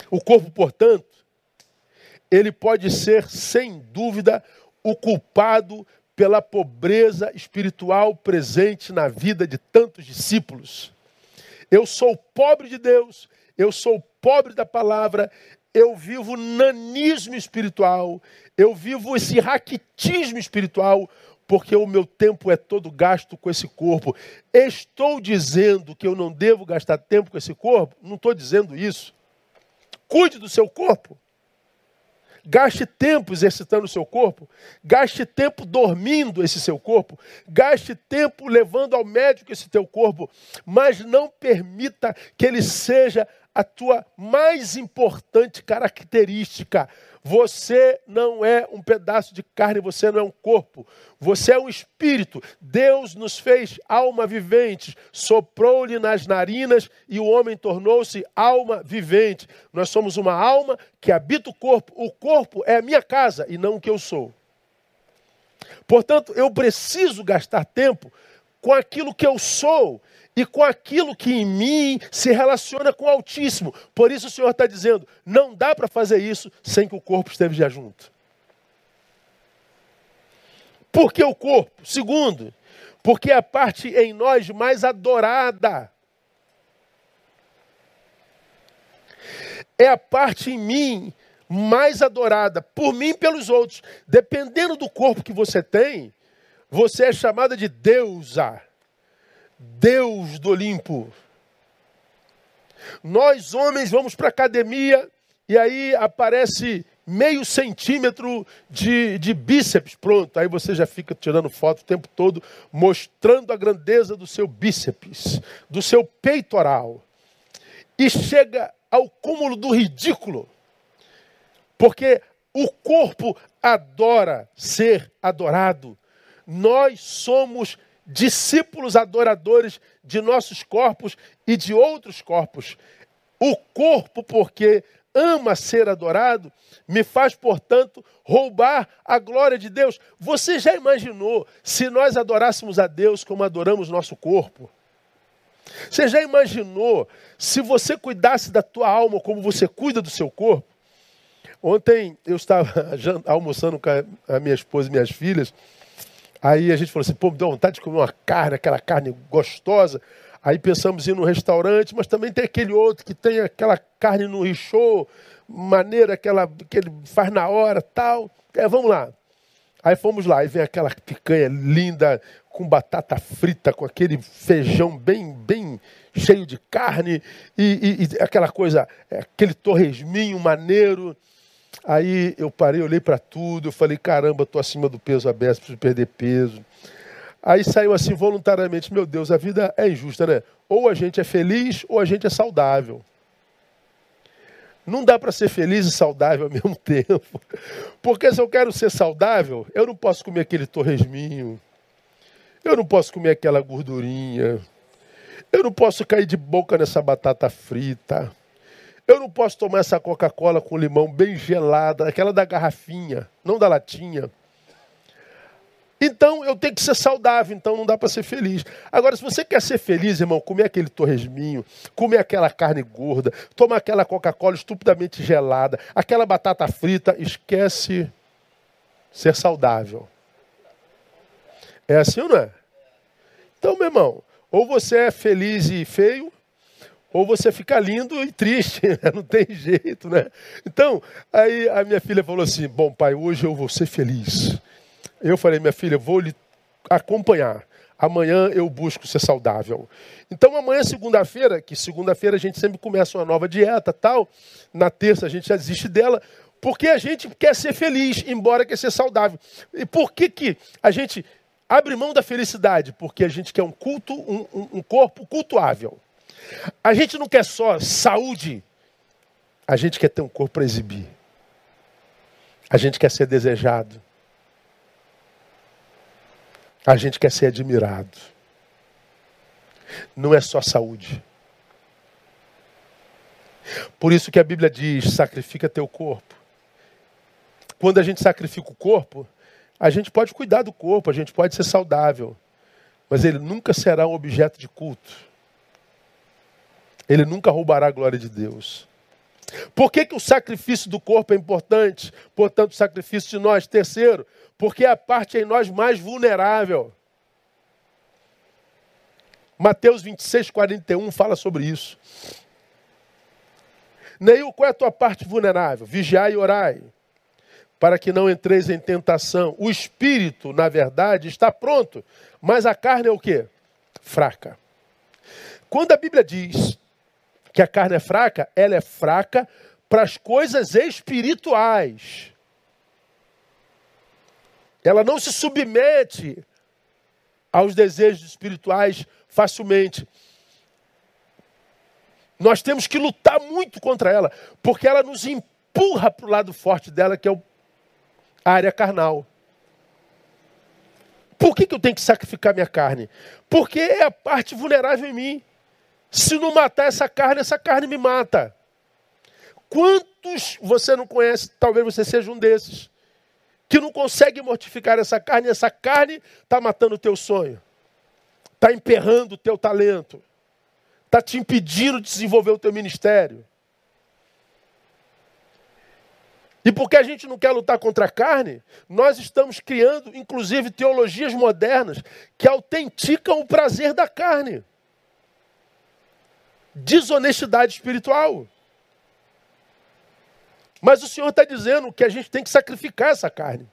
O corpo, portanto, ele pode ser, sem dúvida, o culpado pela pobreza espiritual presente na vida de tantos discípulos. Eu sou pobre de Deus, eu sou pobre da palavra, eu vivo nanismo espiritual, eu vivo esse raquitismo espiritual, porque o meu tempo é todo gasto com esse corpo. Estou dizendo que eu não devo gastar tempo com esse corpo? Não estou dizendo isso. Cuide do seu corpo. Gaste tempo exercitando o seu corpo, gaste tempo dormindo esse seu corpo, gaste tempo levando ao médico esse teu corpo, mas não permita que ele seja a tua mais importante característica. Você não é um pedaço de carne, você não é um corpo, você é um espírito. Deus nos fez alma vivente, soprou-lhe nas narinas e o homem tornou-se alma vivente. Nós somos uma alma que habita o corpo. O corpo é a minha casa e não o que eu sou. Portanto, eu preciso gastar tempo com aquilo que eu sou e com aquilo que em mim se relaciona com o Altíssimo. Por isso o Senhor está dizendo: não dá para fazer isso sem que o corpo esteja junto. Por que o corpo? Segundo, porque é a parte em nós mais adorada. É a parte em mim mais adorada, por mim e pelos outros. Dependendo do corpo que você tem, você é chamada de deusa. Deus do Olimpo. Nós, homens, vamos para a academia e aí aparece meio centímetro de, de bíceps, pronto. Aí você já fica tirando foto o tempo todo, mostrando a grandeza do seu bíceps, do seu peitoral. E chega ao cúmulo do ridículo, porque o corpo adora ser adorado. Nós somos discípulos adoradores de nossos corpos e de outros corpos. O corpo, porque ama ser adorado, me faz, portanto, roubar a glória de Deus. Você já imaginou se nós adorássemos a Deus como adoramos nosso corpo? Você já imaginou se você cuidasse da tua alma como você cuida do seu corpo? Ontem eu estava almoçando com a minha esposa e minhas filhas, Aí a gente falou assim, pô, me deu vontade de comer uma carne, aquela carne gostosa. Aí pensamos em ir no restaurante, mas também tem aquele outro que tem aquela carne no richô, maneira aquela que ele faz na hora, tal. É, vamos lá. Aí fomos lá, e vem aquela picanha linda, com batata frita, com aquele feijão bem, bem cheio de carne, e, e, e aquela coisa, é, aquele torresminho maneiro. Aí eu parei, olhei para tudo, eu falei, caramba, estou acima do peso aberto, preciso perder peso. Aí saiu assim voluntariamente, meu Deus, a vida é injusta, né? Ou a gente é feliz ou a gente é saudável. Não dá para ser feliz e saudável ao mesmo tempo. Porque se eu quero ser saudável, eu não posso comer aquele torresminho. Eu não posso comer aquela gordurinha. Eu não posso cair de boca nessa batata frita. Eu não posso tomar essa Coca-Cola com limão bem gelada, aquela da garrafinha, não da latinha. Então eu tenho que ser saudável, então não dá para ser feliz. Agora, se você quer ser feliz, irmão, comer aquele torresminho, comer aquela carne gorda, tomar aquela Coca-Cola estupidamente gelada, aquela batata frita, esquece ser saudável. É assim ou não é? Então, meu irmão, ou você é feliz e feio, ou você fica lindo e triste, né? não tem jeito, né? Então, aí a minha filha falou assim: Bom, pai, hoje eu vou ser feliz. Eu falei: Minha filha, vou lhe acompanhar. Amanhã eu busco ser saudável. Então, amanhã, segunda-feira, que segunda-feira a gente sempre começa uma nova dieta tal, na terça a gente já desiste dela, porque a gente quer ser feliz, embora quer ser saudável. E por que, que a gente abre mão da felicidade? Porque a gente quer um culto, um, um, corpo cultuável. A gente não quer só saúde, a gente quer ter um corpo para exibir. A gente quer ser desejado. A gente quer ser admirado. Não é só saúde. Por isso que a Bíblia diz: sacrifica teu corpo. quando a gente sacrifica o corpo, a gente pode cuidar do corpo, a gente pode ser saudável, mas ele nunca será um objeto de culto. Ele nunca roubará a glória de Deus. Por que, que o sacrifício do corpo é importante? Portanto, o sacrifício de nós. Terceiro, porque é a parte em nós mais vulnerável. Mateus 26, 41 fala sobre isso. Neil, qual é a tua parte vulnerável? Vigiai e orai, para que não entreis em tentação. O espírito, na verdade, está pronto, mas a carne é o quê? Fraca. Quando a Bíblia diz que a carne é fraca, ela é fraca para as coisas espirituais. Ela não se submete aos desejos espirituais facilmente. Nós temos que lutar muito contra ela, porque ela nos empurra para o lado forte dela, que é a área carnal. Por que, que eu tenho que sacrificar minha carne? Porque é a parte vulnerável em mim. Se não matar essa carne, essa carne me mata. Quantos você não conhece, talvez você seja um desses, que não consegue mortificar essa carne, essa carne está matando o teu sonho, está emperrando o teu talento, está te impedindo de desenvolver o teu ministério. E porque a gente não quer lutar contra a carne, nós estamos criando, inclusive, teologias modernas que autenticam o prazer da carne desonestidade espiritual. Mas o Senhor está dizendo que a gente tem que sacrificar essa carne.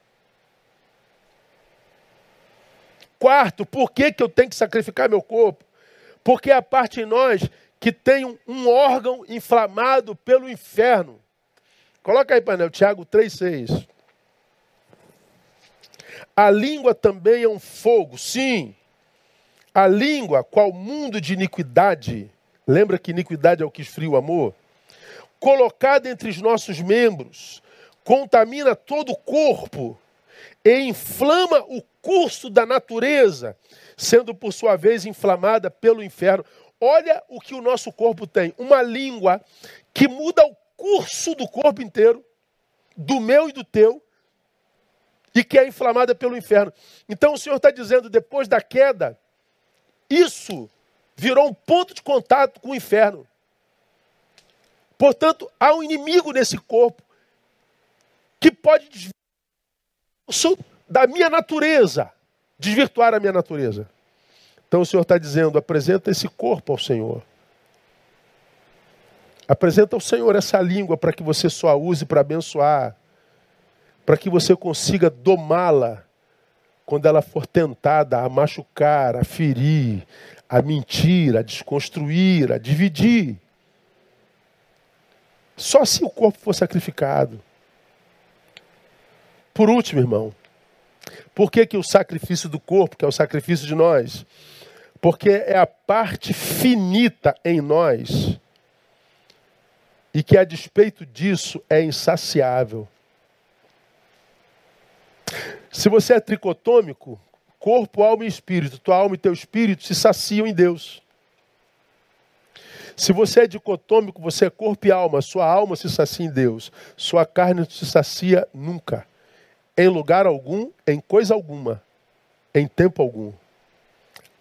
Quarto, por que, que eu tenho que sacrificar meu corpo? Porque é a parte em nós que tem um, órgão inflamado pelo inferno. Coloca aí, painel, Tiago 3,6. A língua também é um fogo, sim. A língua, qual mundo de iniquidade, Lembra que iniquidade é o que esfria o amor? Colocada entre os nossos membros, contamina todo o corpo e inflama o curso da natureza, sendo por sua vez inflamada pelo inferno. Olha o que o nosso corpo tem: uma língua que muda o curso do corpo inteiro, do meu e do teu, e que é inflamada pelo inferno. Então o Senhor está dizendo, depois da queda, isso virou um ponto de contato com o inferno. Portanto, há um inimigo nesse corpo que pode desvirtuar da minha natureza, desvirtuar a minha natureza. Então o Senhor está dizendo: apresenta esse corpo ao Senhor. Apresenta ao Senhor essa língua para que você só a use para abençoar, para que você consiga domá-la quando ela for tentada a machucar, a ferir, a mentir, a desconstruir, a dividir. Só se o corpo for sacrificado. Por último, irmão, por que, que o sacrifício do corpo, que é o sacrifício de nós? Porque é a parte finita em nós e que, a despeito disso, é insaciável. Se você é tricotômico, corpo, alma e espírito, tua alma e teu espírito se saciam em Deus. Se você é dicotômico, você é corpo e alma, sua alma se sacia em Deus, sua carne não se sacia nunca, em lugar algum, em coisa alguma, em tempo algum.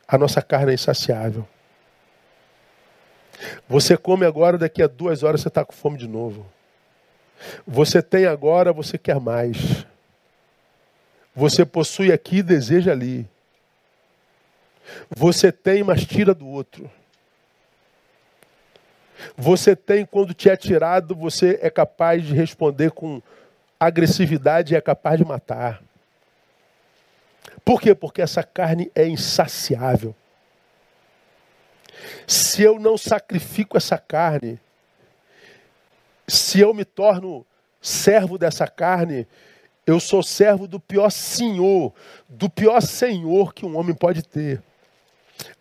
A nossa carne é insaciável. Você come agora, daqui a duas horas você está com fome de novo. Você tem agora, você quer mais. Você possui aqui e deseja ali. Você tem, mas tira do outro. Você tem, quando te é tirado, você é capaz de responder com agressividade e é capaz de matar. Por quê? Porque essa carne é insaciável. Se eu não sacrifico essa carne, se eu me torno servo dessa carne, eu sou servo do pior senhor, do pior senhor que um homem pode ter.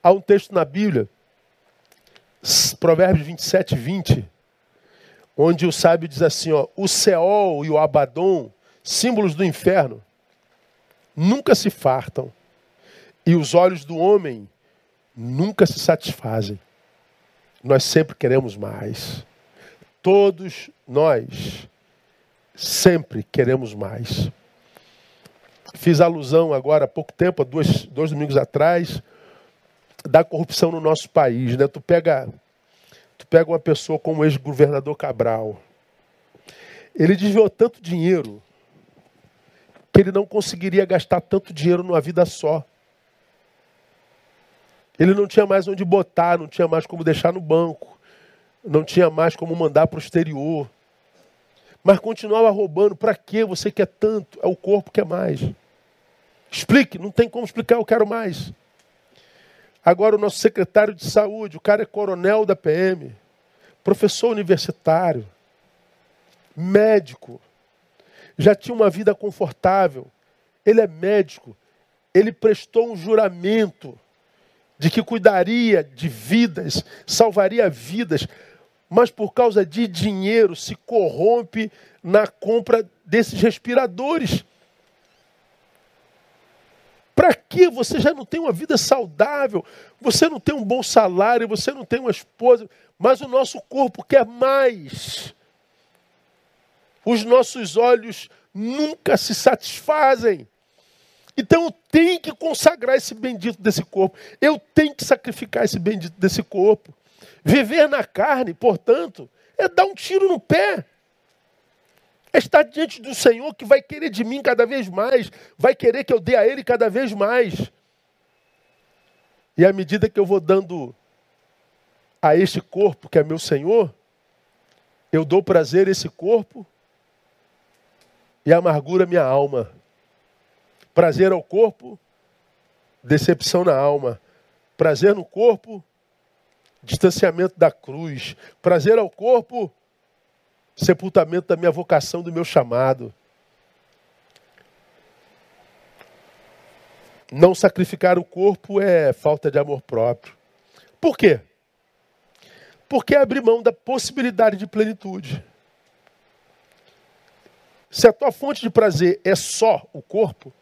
Há um texto na Bíblia, Provérbios 27, 20, onde o sábio diz assim: ó, o Seol e o Abaddon, símbolos do inferno, nunca se fartam, e os olhos do homem nunca se satisfazem. Nós sempre queremos mais. Todos nós Sempre queremos mais. Fiz alusão agora há pouco tempo, há dois, dois domingos atrás, da corrupção no nosso país. Né? Tu, pega, tu pega uma pessoa como o ex-governador Cabral. Ele desviou tanto dinheiro que ele não conseguiria gastar tanto dinheiro numa vida só. Ele não tinha mais onde botar, não tinha mais como deixar no banco, não tinha mais como mandar para o exterior. Mas continuava roubando. Para quê? Você quer tanto? É o corpo que é mais. Explique, não tem como explicar, eu quero mais. Agora o nosso secretário de saúde, o cara é coronel da PM, professor universitário, médico, já tinha uma vida confortável. Ele é médico, ele prestou um juramento de que cuidaria de vidas, salvaria vidas, mas por causa de dinheiro se corrompe na compra desses respiradores. Para que você já não tem uma vida saudável, você não tem um bom salário, você não tem uma esposa, mas o nosso corpo quer mais. Os nossos olhos nunca se satisfazem. Então eu tenho que consagrar esse bendito desse corpo. Eu tenho que sacrificar esse bendito desse corpo. Viver na carne, portanto, é dar um tiro no pé. É estar diante do Senhor que vai querer de mim cada vez mais, vai querer que eu dê a Ele cada vez mais. E à medida que eu vou dando a este corpo que é meu Senhor, eu dou prazer a esse corpo e amargura minha alma. Prazer ao corpo, decepção na alma. Prazer no corpo, distanciamento da cruz. Prazer ao corpo, sepultamento da minha vocação, do meu chamado. Não sacrificar o corpo é falta de amor próprio. Por quê? Porque é abrir mão da possibilidade de plenitude. Se a tua fonte de prazer é só o corpo,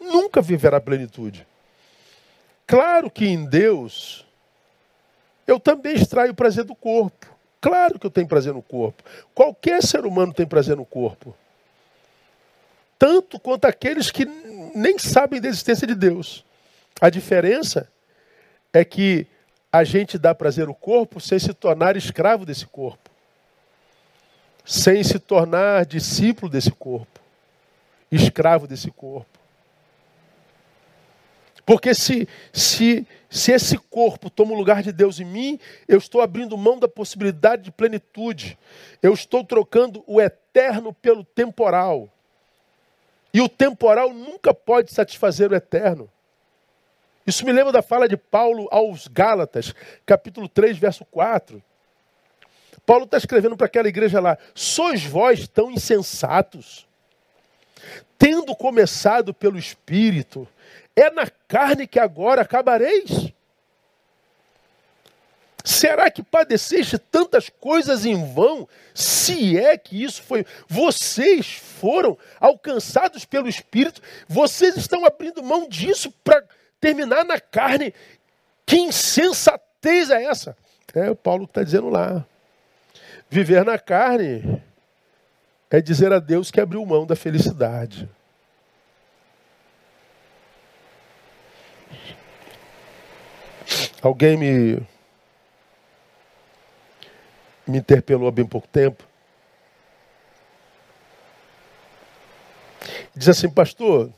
nunca viverá plenitude. Claro que em Deus eu também extraio prazer do corpo. Claro que eu tenho prazer no corpo. Qualquer ser humano tem prazer no corpo. Tanto quanto aqueles que nem sabem da existência de Deus. A diferença é que a gente dá prazer ao corpo sem se tornar escravo desse corpo. Sem se tornar discípulo desse corpo. Escravo desse corpo. Porque se, se, se esse corpo toma o lugar de Deus em mim, eu estou abrindo mão da possibilidade de plenitude. Eu estou trocando o eterno pelo temporal. E o temporal nunca pode satisfazer o eterno. Isso me lembra da fala de Paulo aos Gálatas, capítulo 3, verso 4. Paulo está escrevendo para aquela igreja lá: Sois vós tão insensatos, tendo começado pelo Espírito, é na carne que agora acabareis? Será que padeceste tantas coisas em vão? Se é que isso foi. Vocês foram alcançados pelo Espírito, vocês estão abrindo mão disso para terminar na carne. Que insensatez é essa? É, o Paulo está dizendo lá. Viver na carne é dizer a Deus que abriu mão da felicidade. Alguém me, me interpelou há bem pouco tempo. Diz assim, pastor,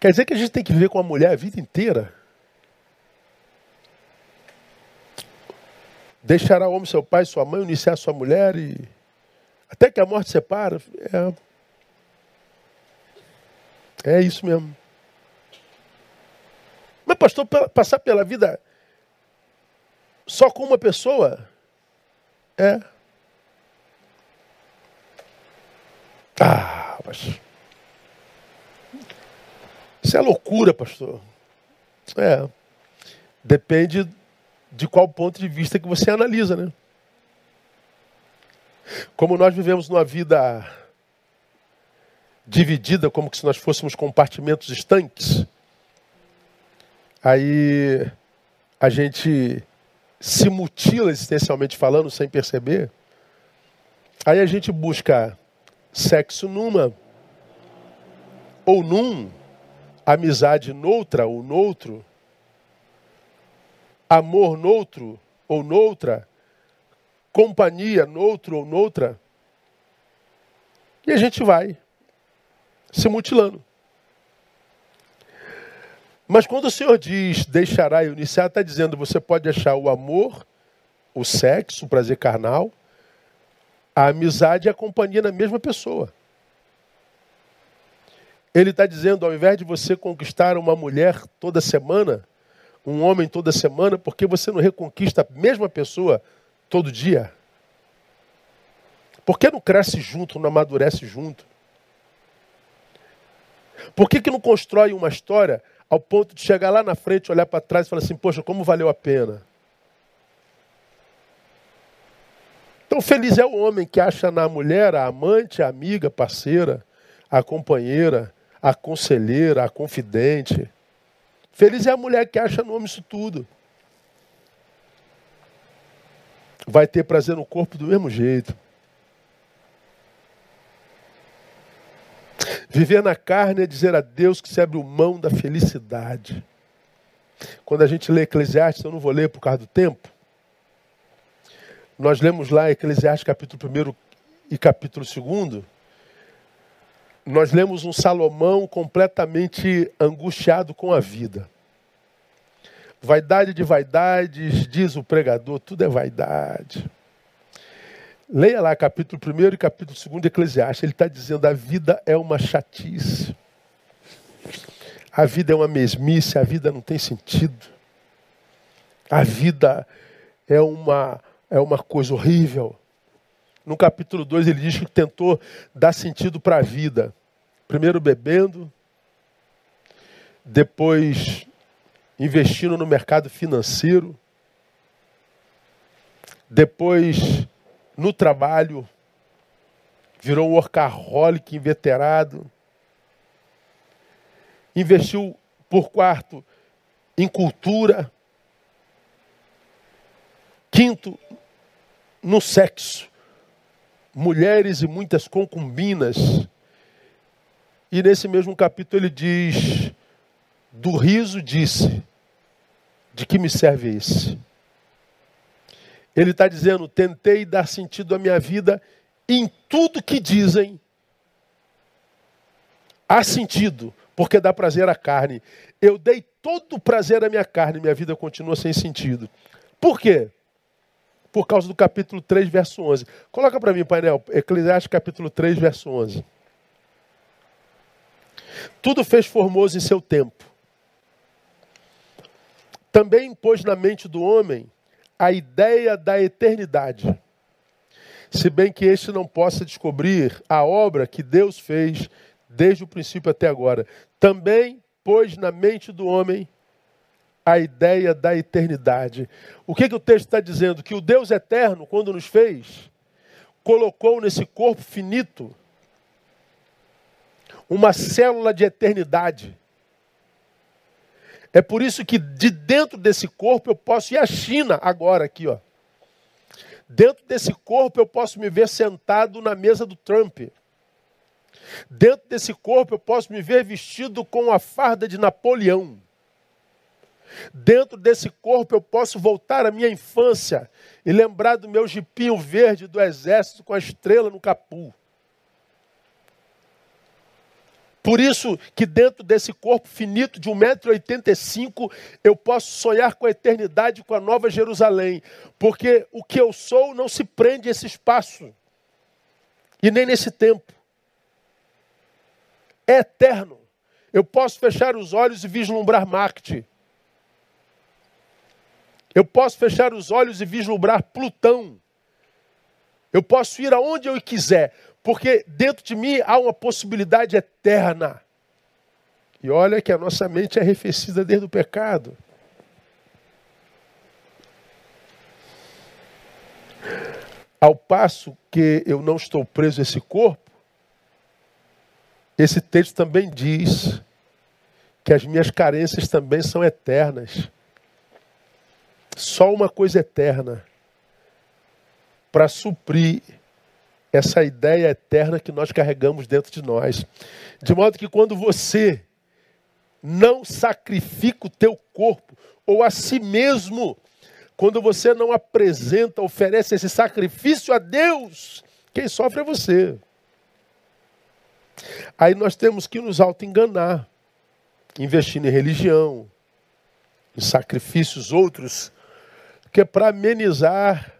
quer dizer que a gente tem que viver com a mulher a vida inteira? Deixará o homem seu pai, sua mãe, iniciar sua mulher e até que a morte separa. É, é isso mesmo. Mas, pastor, passar pela vida só com uma pessoa? É. Ah, mas. Isso é loucura, pastor. É. Depende de qual ponto de vista que você analisa, né? Como nós vivemos numa vida dividida, como se nós fôssemos compartimentos estanques, Aí a gente se mutila existencialmente falando sem perceber, aí a gente busca sexo numa ou num, amizade noutra ou noutro, amor noutro ou noutra, companhia noutro ou noutra. E a gente vai se mutilando. Mas quando o Senhor diz deixará e iniciar, está dizendo você pode achar o amor, o sexo, o prazer carnal, a amizade e a companhia na mesma pessoa. Ele está dizendo, ao invés de você conquistar uma mulher toda semana, um homem toda semana, porque você não reconquista a mesma pessoa todo dia? Por que não cresce junto, não amadurece junto? Por que, que não constrói uma história ao ponto de chegar lá na frente, olhar para trás e falar assim: Poxa, como valeu a pena? Então, feliz é o homem que acha na mulher a amante, a amiga, a parceira, a companheira, a conselheira, a confidente. Feliz é a mulher que acha no homem isso tudo. Vai ter prazer no corpo do mesmo jeito. Viver na carne é dizer a Deus que se abre mão da felicidade. Quando a gente lê Eclesiastes, eu não vou ler por causa do tempo. Nós lemos lá Eclesiastes capítulo 1 e capítulo 2. Nós lemos um Salomão completamente angustiado com a vida. Vaidade de vaidades, diz o pregador, tudo é vaidade. Leia lá capítulo 1 e capítulo 2 de Eclesiastes. Ele está dizendo: a vida é uma chatice. A vida é uma mesmice, a vida não tem sentido. A vida é uma, é uma coisa horrível. No capítulo 2 ele diz que tentou dar sentido para a vida. Primeiro bebendo, depois investindo no mercado financeiro, depois no trabalho, virou um workaholic inveterado, investiu por quarto em cultura, quinto, no sexo, mulheres e muitas concubinas. E nesse mesmo capítulo ele diz: do riso disse, de que me serve esse? Ele está dizendo: tentei dar sentido à minha vida em tudo que dizem. Há sentido, porque dá prazer à carne. Eu dei todo o prazer à minha carne, minha vida continua sem sentido. Por quê? Por causa do capítulo 3, verso 11. Coloca para mim, painel, Eclesiastes capítulo 3, verso 11. Tudo fez formoso em seu tempo. Também pôs na mente do homem a ideia da eternidade. Se bem que este não possa descobrir a obra que Deus fez desde o princípio até agora. Também pôs na mente do homem a ideia da eternidade. O que, que o texto está dizendo? Que o Deus eterno, quando nos fez, colocou nesse corpo finito uma célula de eternidade. É por isso que de dentro desse corpo eu posso ir à China agora aqui, ó. Dentro desse corpo eu posso me ver sentado na mesa do Trump. Dentro desse corpo eu posso me ver vestido com a farda de Napoleão. Dentro desse corpo eu posso voltar à minha infância e lembrar do meu jipinho verde do exército com a estrela no capu. Por isso que dentro desse corpo finito de 1,85m, eu posso sonhar com a eternidade, com a nova Jerusalém. Porque o que eu sou não se prende a esse espaço. E nem nesse tempo. É eterno. Eu posso fechar os olhos e vislumbrar Marte. Eu posso fechar os olhos e vislumbrar Plutão. Eu posso ir aonde eu quiser, porque dentro de mim há uma possibilidade eterna. E olha que a nossa mente é arrefecida desde o pecado. Ao passo que eu não estou preso a esse corpo, esse texto também diz que as minhas carências também são eternas. Só uma coisa eterna para suprir essa ideia eterna que nós carregamos dentro de nós. De modo que quando você não sacrifica o teu corpo ou a si mesmo, quando você não apresenta, oferece esse sacrifício a Deus, quem sofre é você. Aí nós temos que nos auto-enganar, investindo em religião, em sacrifícios outros, que é para amenizar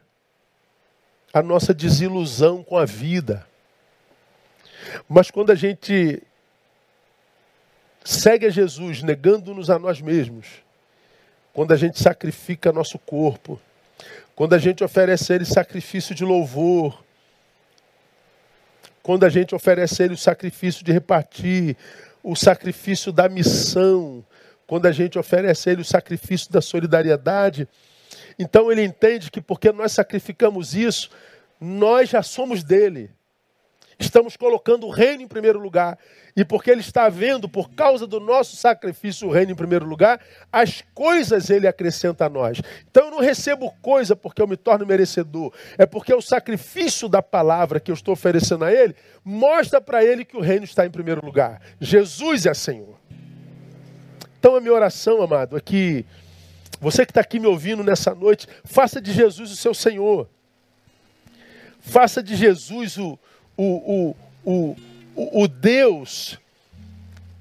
a nossa desilusão com a vida. Mas quando a gente segue a Jesus, negando-nos a nós mesmos, quando a gente sacrifica nosso corpo, quando a gente oferece a Ele sacrifício de louvor, quando a gente oferece a Ele o sacrifício de repartir, o sacrifício da missão, quando a gente oferece a Ele o sacrifício da solidariedade, então ele entende que porque nós sacrificamos isso, nós já somos dele. Estamos colocando o reino em primeiro lugar. E porque ele está vendo, por causa do nosso sacrifício, o reino em primeiro lugar, as coisas ele acrescenta a nós. Então eu não recebo coisa porque eu me torno merecedor. É porque o sacrifício da palavra que eu estou oferecendo a ele mostra para ele que o reino está em primeiro lugar. Jesus é Senhor. Então a minha oração, amado, é que você que está aqui me ouvindo nessa noite, faça de Jesus o seu Senhor. Faça de Jesus o, o, o, o, o Deus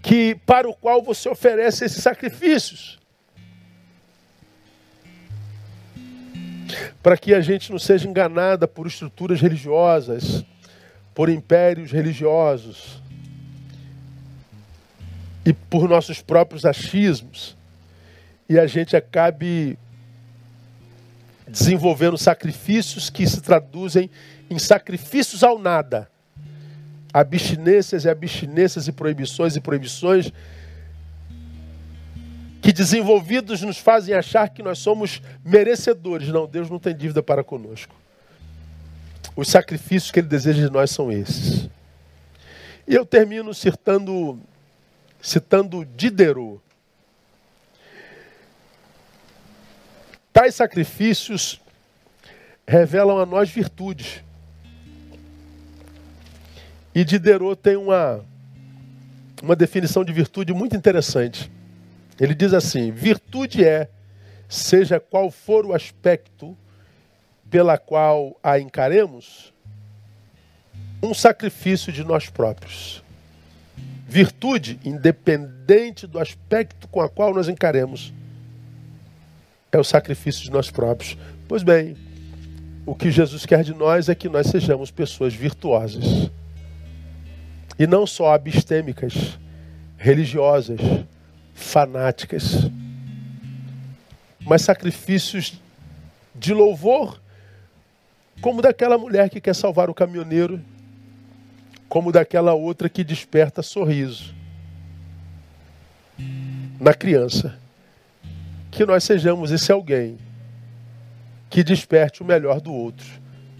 que para o qual você oferece esses sacrifícios. Para que a gente não seja enganada por estruturas religiosas, por impérios religiosos e por nossos próprios achismos e a gente acabe desenvolvendo sacrifícios que se traduzem em sacrifícios ao nada. Abstinências e abstinências e proibições e proibições que desenvolvidos nos fazem achar que nós somos merecedores. Não, Deus não tem dívida para conosco. Os sacrifícios que Ele deseja de nós são esses. E eu termino citando, citando Diderot. Tais sacrifícios revelam a nós virtudes. E Diderot tem uma, uma definição de virtude muito interessante. Ele diz assim: virtude é, seja qual for o aspecto pela qual a encaremos, um sacrifício de nós próprios. Virtude, independente do aspecto com a qual nós encaremos, é o sacrifício de nós próprios. Pois bem, o que Jesus quer de nós é que nós sejamos pessoas virtuosas. E não só abstêmicas, religiosas, fanáticas, mas sacrifícios de louvor, como daquela mulher que quer salvar o caminhoneiro, como daquela outra que desperta sorriso na criança que nós sejamos esse alguém que desperte o melhor do outro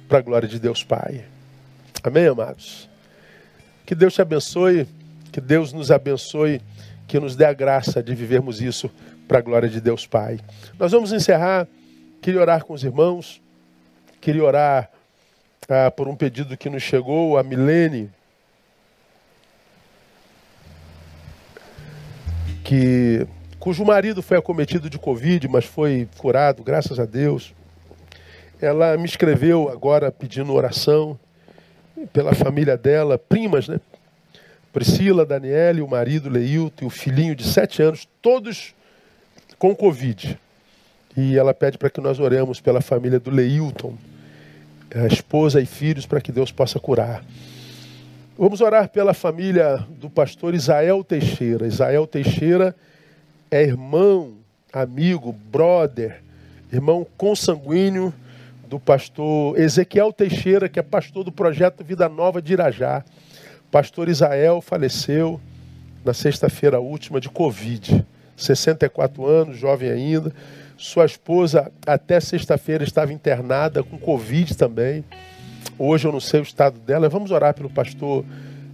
para a glória de Deus Pai. Amém, amados? Que Deus te abençoe, que Deus nos abençoe, que nos dê a graça de vivermos isso para a glória de Deus Pai. Nós vamos encerrar, queria orar com os irmãos, queria orar ah, por um pedido que nos chegou, a Milene, que cujo marido foi acometido de Covid, mas foi curado, graças a Deus. Ela me escreveu agora pedindo oração pela família dela, primas, né? Priscila, Daniela, o marido Leilton e o filhinho de sete anos, todos com Covid. E ela pede para que nós oremos pela família do Leilton, a esposa e filhos, para que Deus possa curar. Vamos orar pela família do pastor Isael Teixeira. Isael Teixeira é irmão, amigo, brother, irmão consanguíneo do pastor Ezequiel Teixeira, que é pastor do projeto Vida Nova de Irajá. Pastor Isael faleceu na sexta-feira última de Covid. 64 anos, jovem ainda. Sua esposa, até sexta-feira, estava internada com Covid também. Hoje eu não sei o estado dela. Vamos orar pelo pastor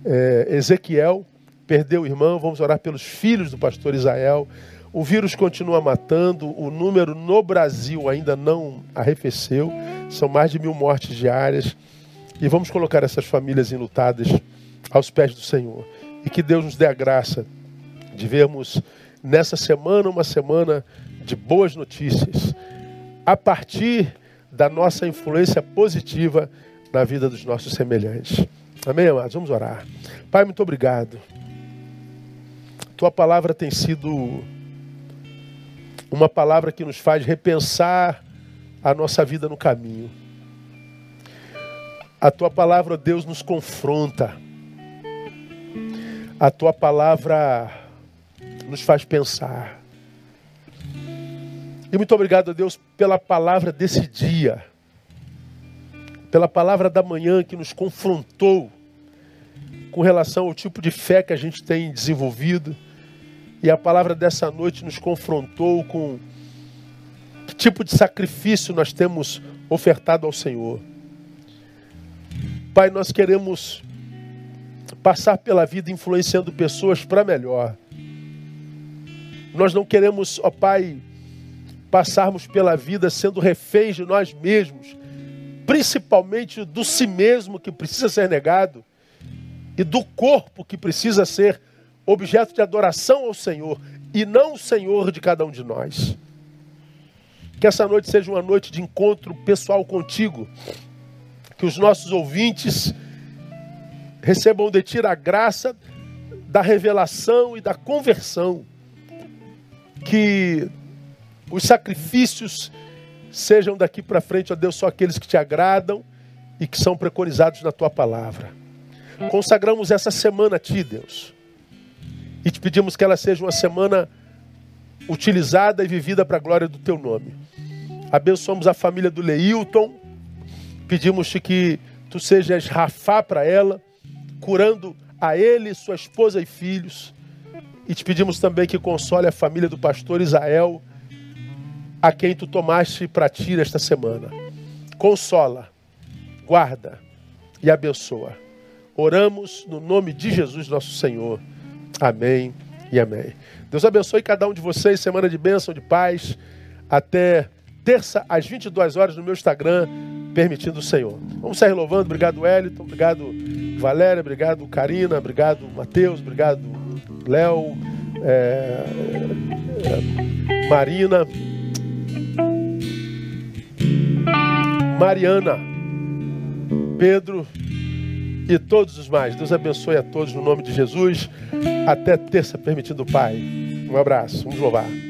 é, Ezequiel, perdeu o irmão. Vamos orar pelos filhos do pastor Isael. O vírus continua matando, o número no Brasil ainda não arrefeceu, são mais de mil mortes diárias. E vamos colocar essas famílias enlutadas aos pés do Senhor. E que Deus nos dê a graça de vermos nessa semana uma semana de boas notícias, a partir da nossa influência positiva na vida dos nossos semelhantes. Amém, amados? Vamos orar. Pai, muito obrigado. Tua palavra tem sido uma palavra que nos faz repensar a nossa vida no caminho. A tua palavra, Deus, nos confronta. A tua palavra nos faz pensar. E muito obrigado, Deus, pela palavra desse dia, pela palavra da manhã que nos confrontou com relação ao tipo de fé que a gente tem desenvolvido e a palavra dessa noite nos confrontou com que tipo de sacrifício nós temos ofertado ao Senhor. Pai, nós queremos passar pela vida influenciando pessoas para melhor. Nós não queremos, ó Pai, passarmos pela vida sendo reféns de nós mesmos, principalmente do si mesmo que precisa ser negado e do corpo que precisa ser objeto de adoração ao Senhor e não o Senhor de cada um de nós. Que essa noite seja uma noite de encontro pessoal contigo. Que os nossos ouvintes recebam de ti a graça da revelação e da conversão. Que os sacrifícios sejam daqui para frente, ó Deus, só aqueles que te agradam e que são preconizados na tua palavra. Consagramos essa semana a ti, Deus e te pedimos que ela seja uma semana utilizada e vivida para a glória do teu nome. Abençoamos a família do Leilton. Pedimos-te que tu sejas Rafá para ela, curando a ele, sua esposa e filhos. E te pedimos também que console a família do pastor Isael, a quem tu tomaste para ti esta semana. Consola, guarda e abençoa. Oramos no nome de Jesus, nosso Senhor. Amém e amém. Deus abençoe cada um de vocês. Semana de bênção, de paz. Até terça às 22 horas no meu Instagram, permitindo o Senhor. Vamos sair louvando. Obrigado, Wellington. Obrigado, Valéria. Obrigado, Karina. Obrigado, Matheus. Obrigado, Léo. É, é, Marina. Mariana. Pedro e todos os mais. Deus abençoe a todos no nome de Jesus. Até terça, permitindo o Pai. Um abraço, vamos louvar.